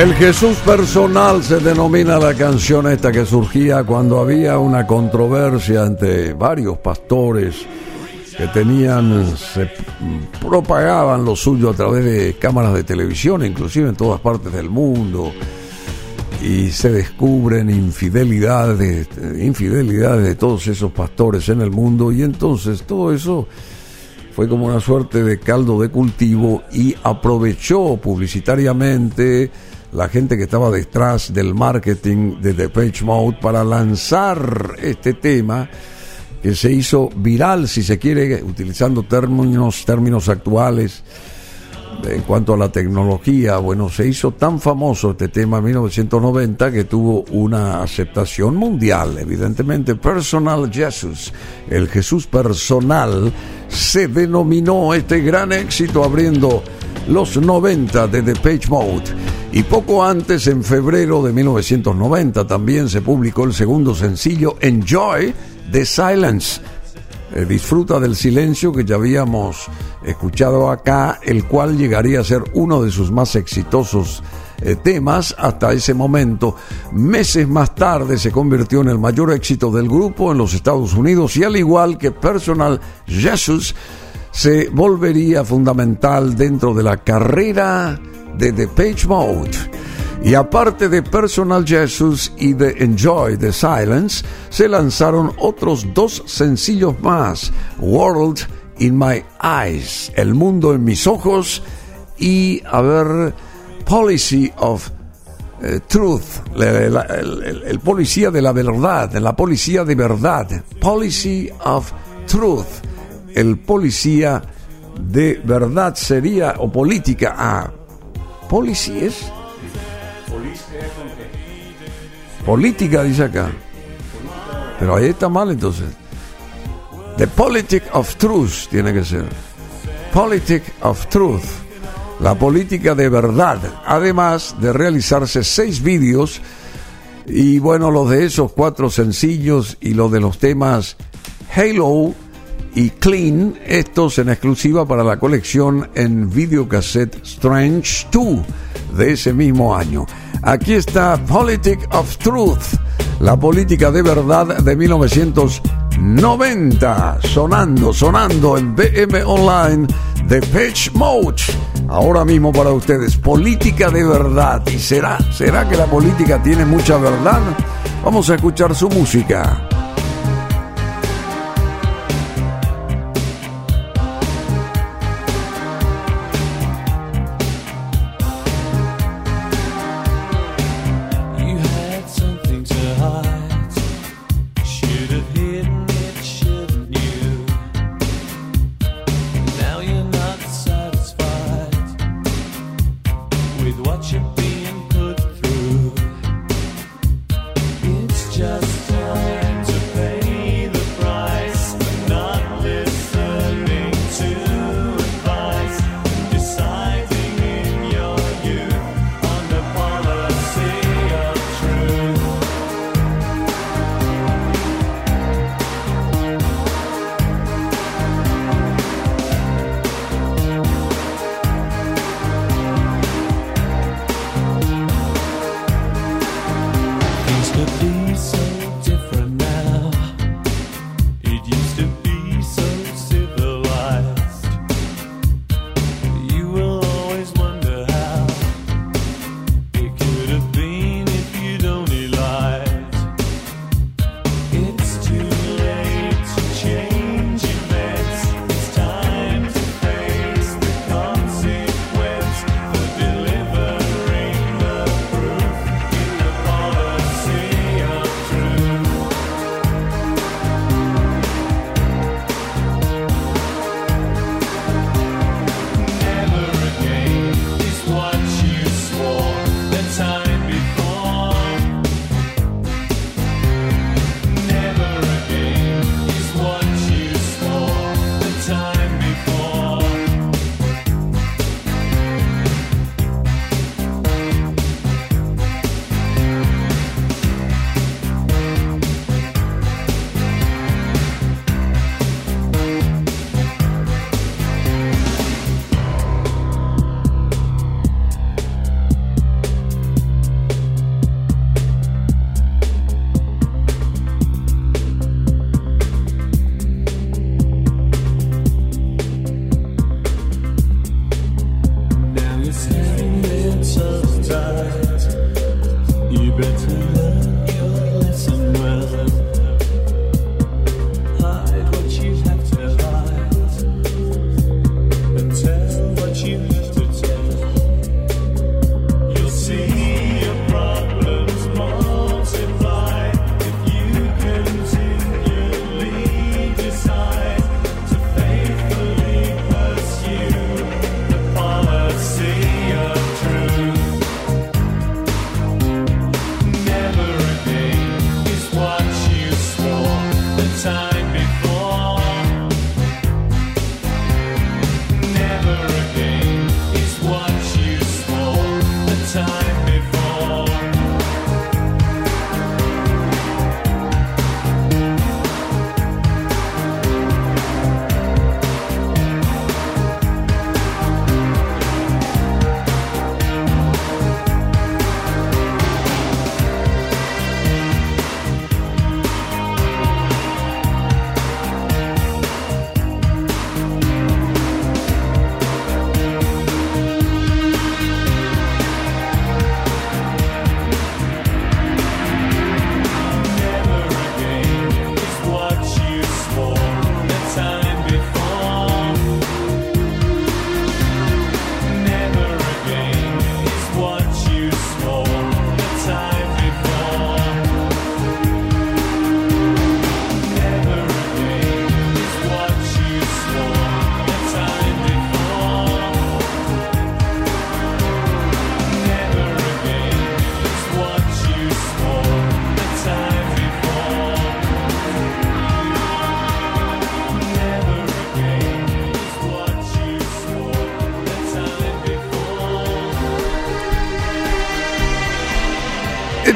El Jesús personal se denomina la canción esta que surgía cuando había una controversia entre varios pastores que tenían, se propagaban lo suyo a través de cámaras de televisión, inclusive en todas partes del mundo, y se descubren infidelidades, infidelidades de todos esos pastores en el mundo, y entonces todo eso fue como una suerte de caldo de cultivo y aprovechó publicitariamente la gente que estaba detrás del marketing de Page Mode para lanzar este tema que se hizo viral, si se quiere, utilizando términos, términos actuales en cuanto a la tecnología. Bueno, se hizo tan famoso este tema en 1990 que tuvo una aceptación mundial. Evidentemente, Personal Jesus, el Jesús personal, se denominó este gran éxito abriendo los 90 de The Page Mode. Y poco antes, en febrero de 1990, también se publicó el segundo sencillo, Enjoy the Silence. Eh, disfruta del silencio que ya habíamos escuchado acá, el cual llegaría a ser uno de sus más exitosos eh, temas hasta ese momento. Meses más tarde se convirtió en el mayor éxito del grupo en los Estados Unidos y al igual que Personal Jesus, se volvería fundamental dentro de la carrera de The Page Mode. Y aparte de Personal Jesus y de Enjoy the Silence, se lanzaron otros dos sencillos más, World in My Eyes, El mundo en mis ojos, y a ver, Policy of eh, Truth, el, policía de la verdad, la policía de verdad, Policy of Truth, el policía de verdad sería, o política, ah, policías. Política dice acá. Pero ahí está mal entonces. The Politic of Truth tiene que ser. Politic of Truth. La política de verdad. Además de realizarse seis vídeos. Y bueno, los de esos cuatro sencillos y los de los temas Halo y Clean, estos en exclusiva para la colección en videocassette Strange 2 de ese mismo año. Aquí está Politic of Truth, la política de verdad de 1990, sonando, sonando en BM Online de Pitch Mode. Ahora mismo para ustedes, política de verdad. ¿Y será, será que la política tiene mucha verdad? Vamos a escuchar su música.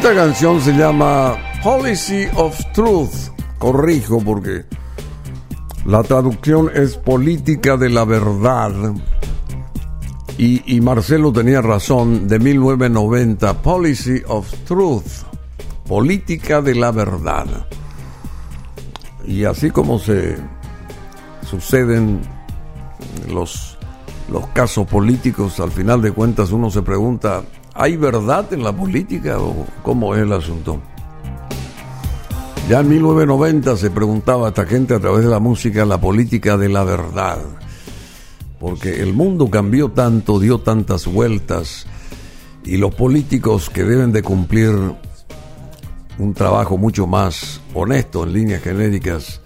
Esta canción se llama Policy of Truth. Corrijo porque la traducción es Política de la Verdad. Y, Marcelo tenía razón, de 1990, Policy of Truth, Política de la Verdad. Y así como se suceden los, los casos políticos, al final de cuentas uno se pregunta, ¿hay verdad en la política o cómo es el asunto? Ya en 1990 se preguntaba a esta gente a través de la música la política de la verdad. Porque el mundo cambió tanto, dio tantas vueltas y los políticos que deben de cumplir un trabajo mucho más honesto en líneas genéricas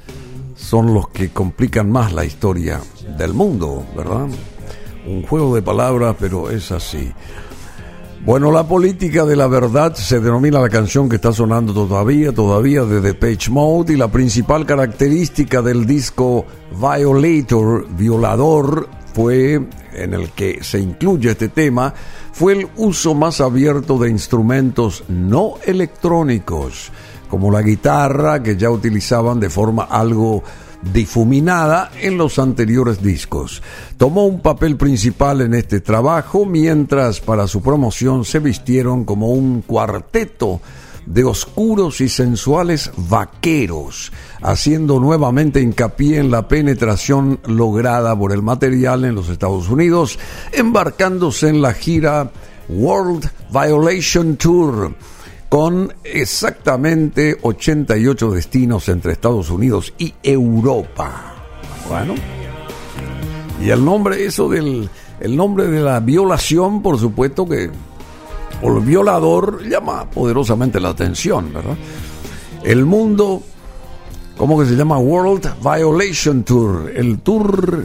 son los que complican más la historia del mundo, ¿verdad? Un juego de palabras, pero es así. Bueno, la política de la verdad se denomina la canción que está sonando todavía, todavía de Page Mode y la principal característica del disco Violator, violador, fue en el que se incluye este tema, fue el uso más abierto de instrumentos no electrónicos, como la guitarra que ya utilizaban de forma algo difuminada en los anteriores discos. Tomó un papel principal en este trabajo mientras para su promoción se vistieron como un cuarteto de oscuros y sensuales vaqueros, haciendo nuevamente hincapié en la penetración lograda por el material en los Estados Unidos, embarcándose en la gira World Violation Tour con exactamente 88 destinos entre Estados Unidos y Europa. Bueno, y el nombre, eso del el nombre de la violación, por supuesto que, el violador, llama poderosamente la atención, ¿verdad? El mundo, ¿cómo que se llama? World Violation Tour, el tour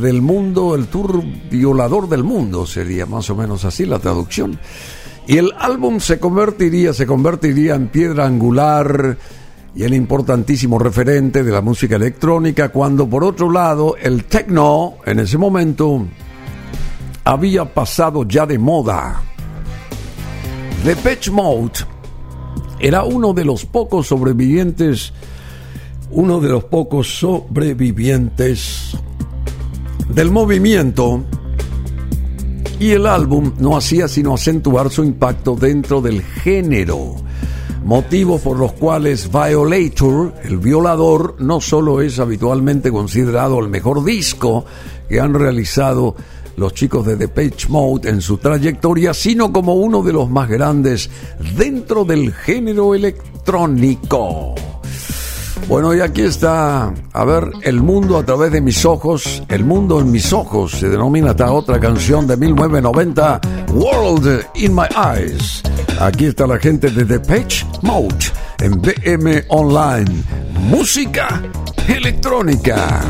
del mundo, el tour violador del mundo, sería más o menos así la traducción. Y el álbum se convertiría, se convertiría en piedra angular y en importantísimo referente de la música electrónica, cuando por otro lado el techno en ese momento había pasado ya de moda. The Mode era uno de los pocos sobrevivientes, uno de los pocos sobrevivientes del movimiento y el álbum no hacía sino acentuar su impacto dentro del género, motivos por los cuales Violator, el violador, no solo es habitualmente considerado el mejor disco que han realizado los chicos de The Page Mode en su trayectoria, sino como uno de los más grandes dentro del género electrónico. Bueno, y aquí está, a ver, El mundo a través de mis ojos, El mundo en mis ojos, se denomina esta otra canción de 1990, World in My Eyes. Aquí está la gente de The Page Mode en BM Online, música electrónica.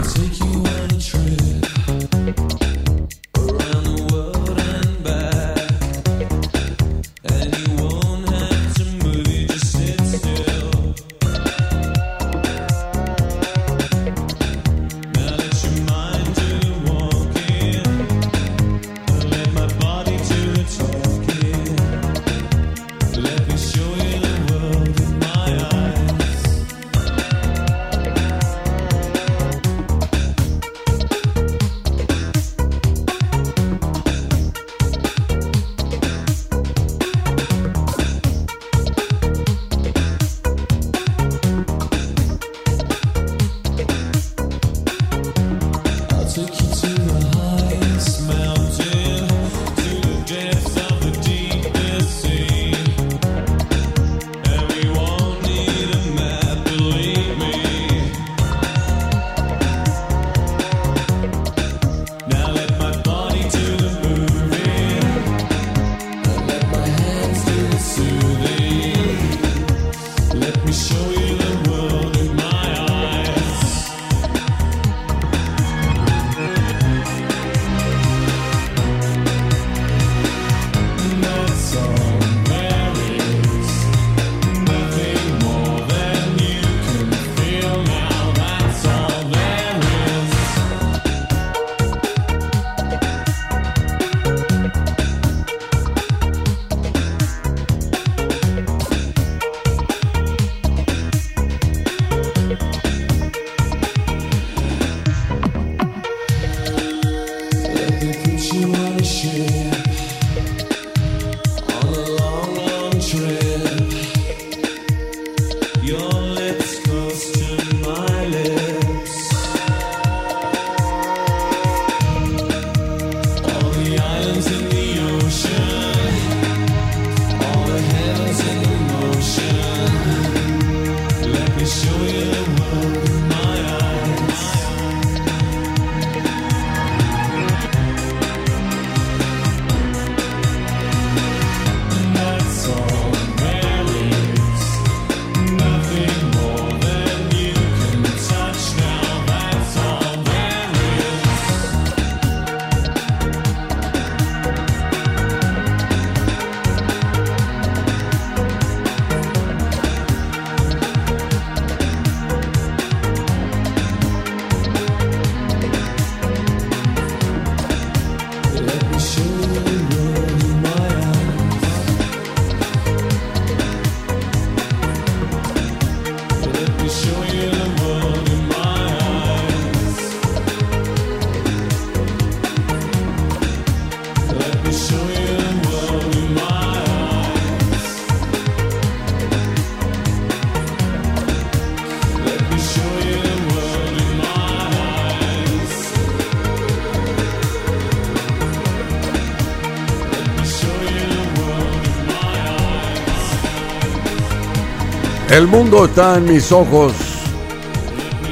El mundo está en mis ojos.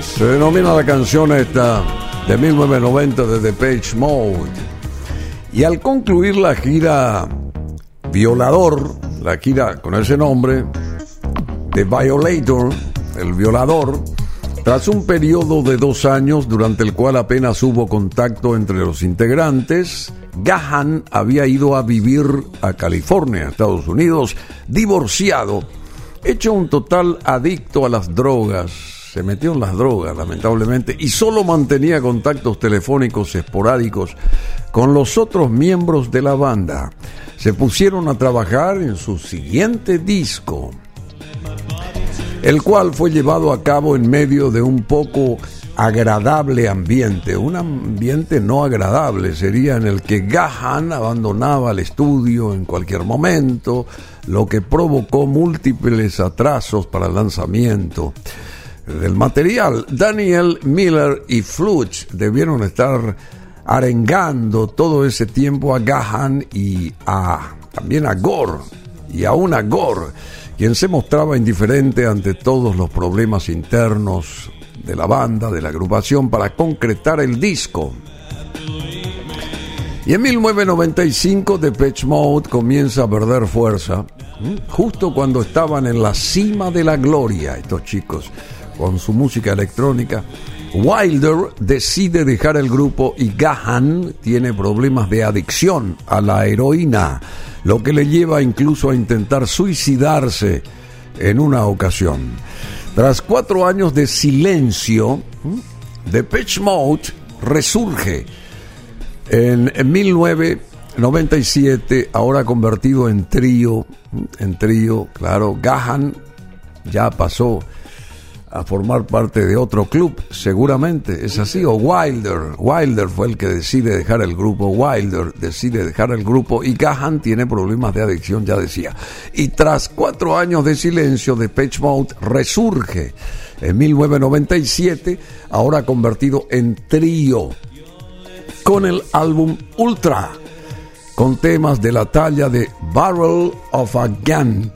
Se denomina la canción esta de 1990 de The Page Mode. Y al concluir la gira Violador, la gira con ese nombre, The Violator, el violador, tras un periodo de dos años durante el cual apenas hubo contacto entre los integrantes, Gahan había ido a vivir a California, Estados Unidos, divorciado, hecho un total adicto a las drogas. Se metió en las drogas, lamentablemente, y solo mantenía contactos telefónicos esporádicos con los otros miembros de la banda. Se pusieron a trabajar en su siguiente disco, el cual fue llevado a cabo en medio de un poco agradable ambiente, un ambiente no agradable sería en el que Gahan abandonaba el estudio en cualquier momento, lo que provocó múltiples atrasos para el lanzamiento del material. Daniel Miller y Fluch debieron estar arengando todo ese tiempo a Gahan y a también a Gore y aún a Gore quien se mostraba indiferente ante todos los problemas internos de la banda, de la agrupación, para concretar el disco. Y en 1995 Depeche Mode comienza a perder fuerza, justo cuando estaban en la cima de la gloria, estos chicos, con su música electrónica. Wilder decide dejar el grupo y Gahan tiene problemas de adicción a la heroína lo que le lleva incluso a intentar suicidarse en una ocasión. Tras cuatro años de silencio, The Pitch Mode resurge en, 1997, ahora convertido en trío, en trío, claro, Gahan ya pasó a formar parte de otro club, seguramente. Es así, o Wilder, Wilder fue el que decide dejar el grupo, Wilder decide dejar el grupo. Y Gahan tiene problemas de adicción, ya decía. Y tras cuatro años de silencio, de Page Mode resurge en 1997, ahora convertido en trío, con el álbum Ultra, con temas de la talla de Barrel of a Gun.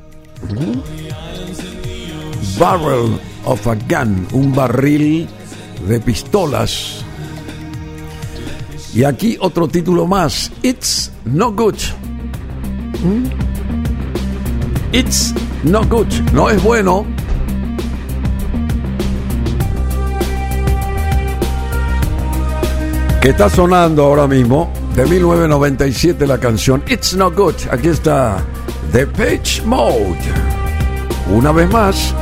Barrel of a Gun, un barril de pistolas. Y aquí otro título más, It's No Good. ¿Mm? It's No Good, no es bueno. Que está sonando ahora mismo, de 1997 la canción It's No Good. Aquí está The Page Mode. Una vez más.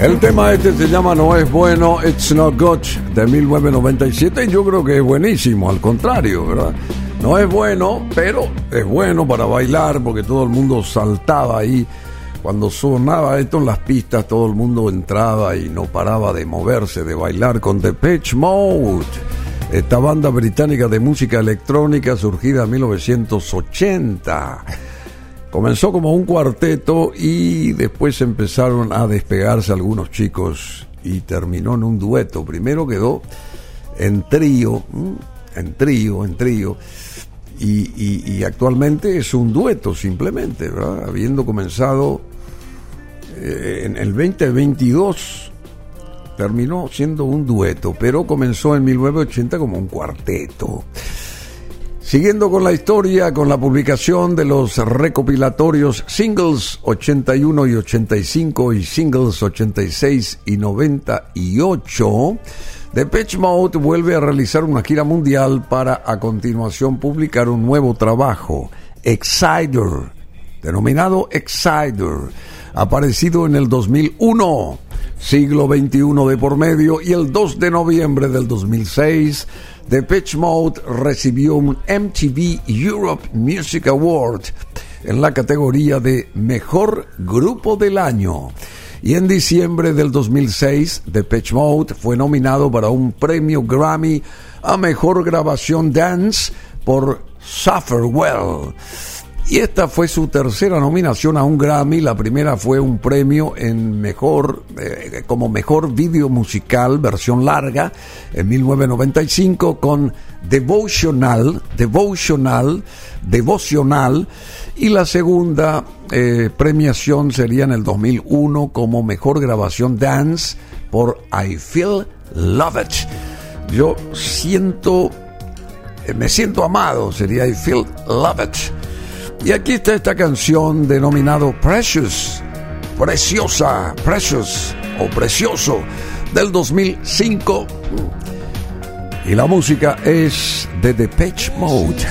El tema este se llama No es bueno, It's Not Good, de 1997, y yo creo que es buenísimo, al contrario, ¿verdad? No es bueno, pero es bueno para bailar, porque todo el mundo saltaba ahí. Cuando sonaba esto en las pistas, todo el mundo entraba y no paraba de moverse, de bailar con The Pitch Mode. Esta banda británica de música electrónica surgida en 1980 Comenzó como un cuarteto y después empezaron a despegarse algunos chicos y terminó en un dueto. Primero quedó en trío, en trío, en trío. Y, actualmente es un dueto simplemente, ¿verdad? Habiendo comenzado eh, en el 2022 terminó siendo un dueto, pero comenzó en 1980 como un cuarteto. Siguiendo con la historia, con la publicación de los recopilatorios Singles 81 y 85 y Singles 86 y 98, Depeche Mode vuelve a realizar una gira mundial para a continuación publicar un nuevo trabajo, Exciter, denominado Exciter, aparecido en el 2001, siglo XXI de por medio, y el 2 de noviembre del 2006 Pitch Mode recibió un MTV Europe Music Award en la categoría de Mejor Grupo del Año. Y en diciembre del 2006, Pitch Mode fue nominado para un premio Grammy a Mejor Grabación Dance por Suffer Well. Y esta fue su tercera nominación a un Grammy. La primera fue un premio en mejor, eh, como mejor video musical, versión larga, en 1995 con Devotional, Devotional, Devocional. Y la segunda eh, premiación sería en el 2001 como mejor grabación dance por I Feel Love It. Yo siento, eh, me siento amado, sería I Feel Love It. Y aquí está esta canción denominado Precious, Preciosa, Precious o Precioso del 2005. Y la música es de Depeche Mode.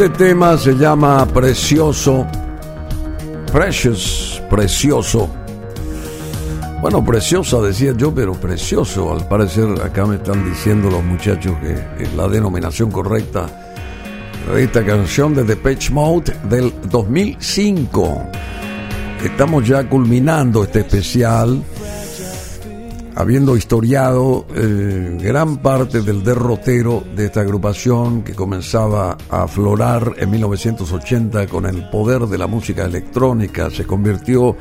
Este tema se llama Precioso. Precious, precioso. Bueno, preciosa decía yo, pero precioso. Al parecer acá me están diciendo los muchachos que es la denominación correcta de esta canción de Depeche Mode del 2005. Estamos ya culminando este especial habiendo historiado eh, gran parte del derrotero de esta agrupación que comenzaba a aflorar en 1980 con el poder de la música electrónica, se convirtió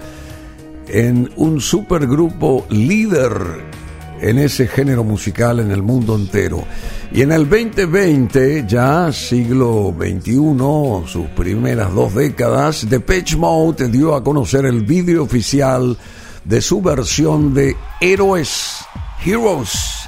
en un supergrupo líder en ese género musical en el mundo entero. Y en el 2020, ya siglo XXI, sus primeras dos décadas, Depeche Mode dio a conocer el vídeo oficial de su versión de Héroes, Heroes,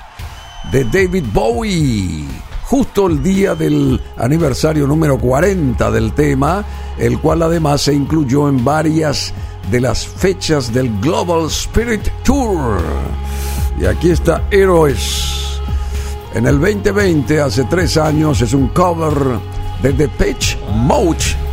de David Bowie, justo el día del aniversario número 40 del tema, el cual además se incluyó en varias de las fechas del Global Spirit Tour. Y aquí está Héroes. En el 2020, hace tres años, es un cover de The Pitch Mode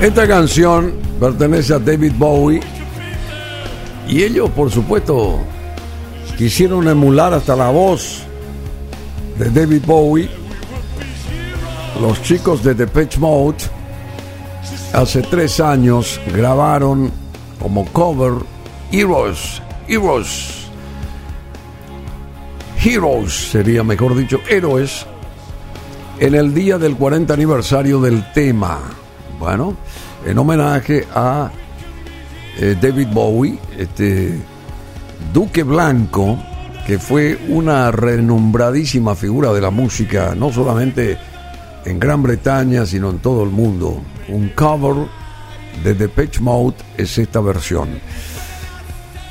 Esta canción pertenece a David Bowie y ellos, por supuesto, quisieron emular hasta la voz de David Bowie. Los chicos de Depeche Mode hace tres años grabaron como cover Heroes, Heroes, Heroes sería mejor dicho, héroes, en el día del 40 aniversario del tema. Bueno, en homenaje a eh, David Bowie, este Duque Blanco, que fue una renombradísima figura de la música, no solamente en Gran Bretaña, sino en todo el mundo. Un cover de Depeche Mode es esta versión.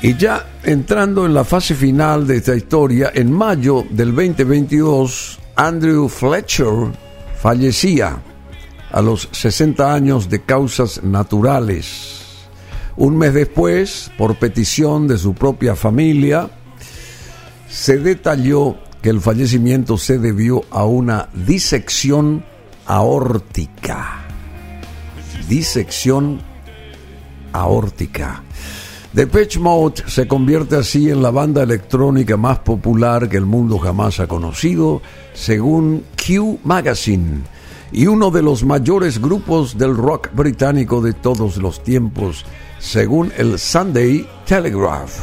Y ya entrando en la fase final de esta historia, en mayo del 2022, Andrew Fletcher fallecía a los 60 años de causas naturales. Un mes después, por petición de su propia familia, se detalló que el fallecimiento se debió a una disección aórtica. Disección aórtica. Depeche Mode se convierte así en la banda electrónica más popular que el mundo jamás ha conocido, según Q Magazine, y uno de los mayores grupos del rock británico de todos los tiempos, según el Sunday Telegraph.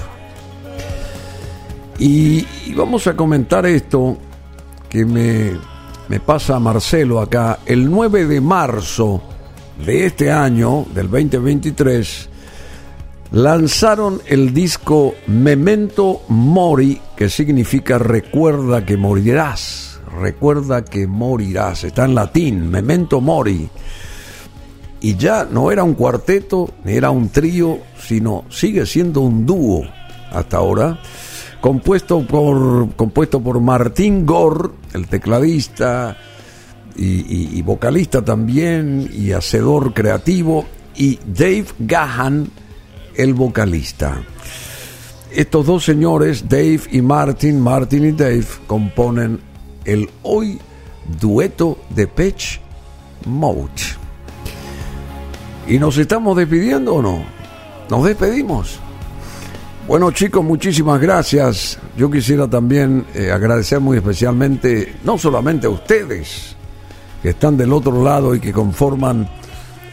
Y, vamos a comentar esto que me, me pasa a Marcelo acá. El 9 de marzo de este año, del 2023, lanzaron el disco Memento Mori, que significa recuerda que morirás, recuerda que morirás, está en latín, Memento Mori. Y ya no era un cuarteto, ni era un trío, sino sigue siendo un dúo hasta ahora, compuesto por, compuesto por Martín Gore, el tecladista y, y vocalista también, y hacedor creativo, y Dave Gahan, el vocalista. Estos dos señores, Dave y Martin, Martin y Dave, componen el hoy dueto de Pitch Mode. ¿Y nos estamos despidiendo o no? ¿Nos despedimos? Bueno chicos, muchísimas gracias. Yo quisiera también eh, agradecer muy especialmente, no solamente a ustedes, que están del otro lado y que conforman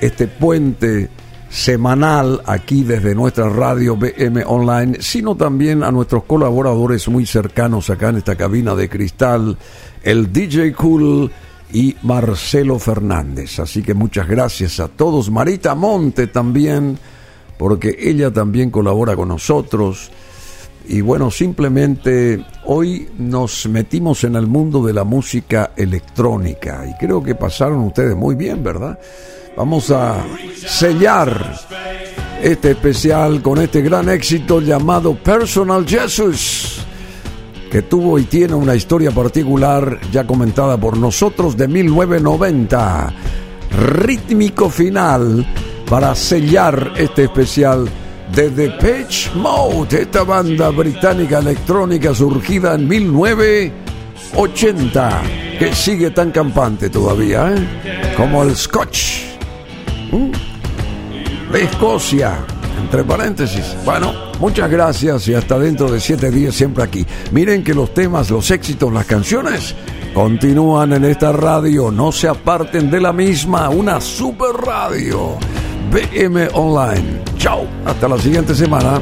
este puente semanal aquí desde nuestra radio BM Online, sino también a nuestros colaboradores muy cercanos acá en esta cabina de cristal, el DJ Cool y Marcelo Fernández. Así que muchas gracias a todos. Marita Monte también, porque ella también colabora con nosotros. Y bueno, simplemente hoy nos metimos en el mundo de la música electrónica y creo que pasaron ustedes muy bien, ¿verdad? Vamos a sellar este especial con este gran éxito llamado Personal Jesus, que tuvo y tiene una historia particular ya comentada por nosotros de 1990. Rítmico final para sellar este especial de Pitch Mode, esta banda británica electrónica surgida en 1980, que sigue tan campante todavía, ¿eh? como el Scotch de Escocia, entre paréntesis. Bueno, muchas gracias y hasta dentro de siete días siempre aquí. Miren que los temas, los éxitos, las canciones continúan en esta radio. No se aparten de la misma, una super radio. BM Online. Chao, hasta la siguiente semana.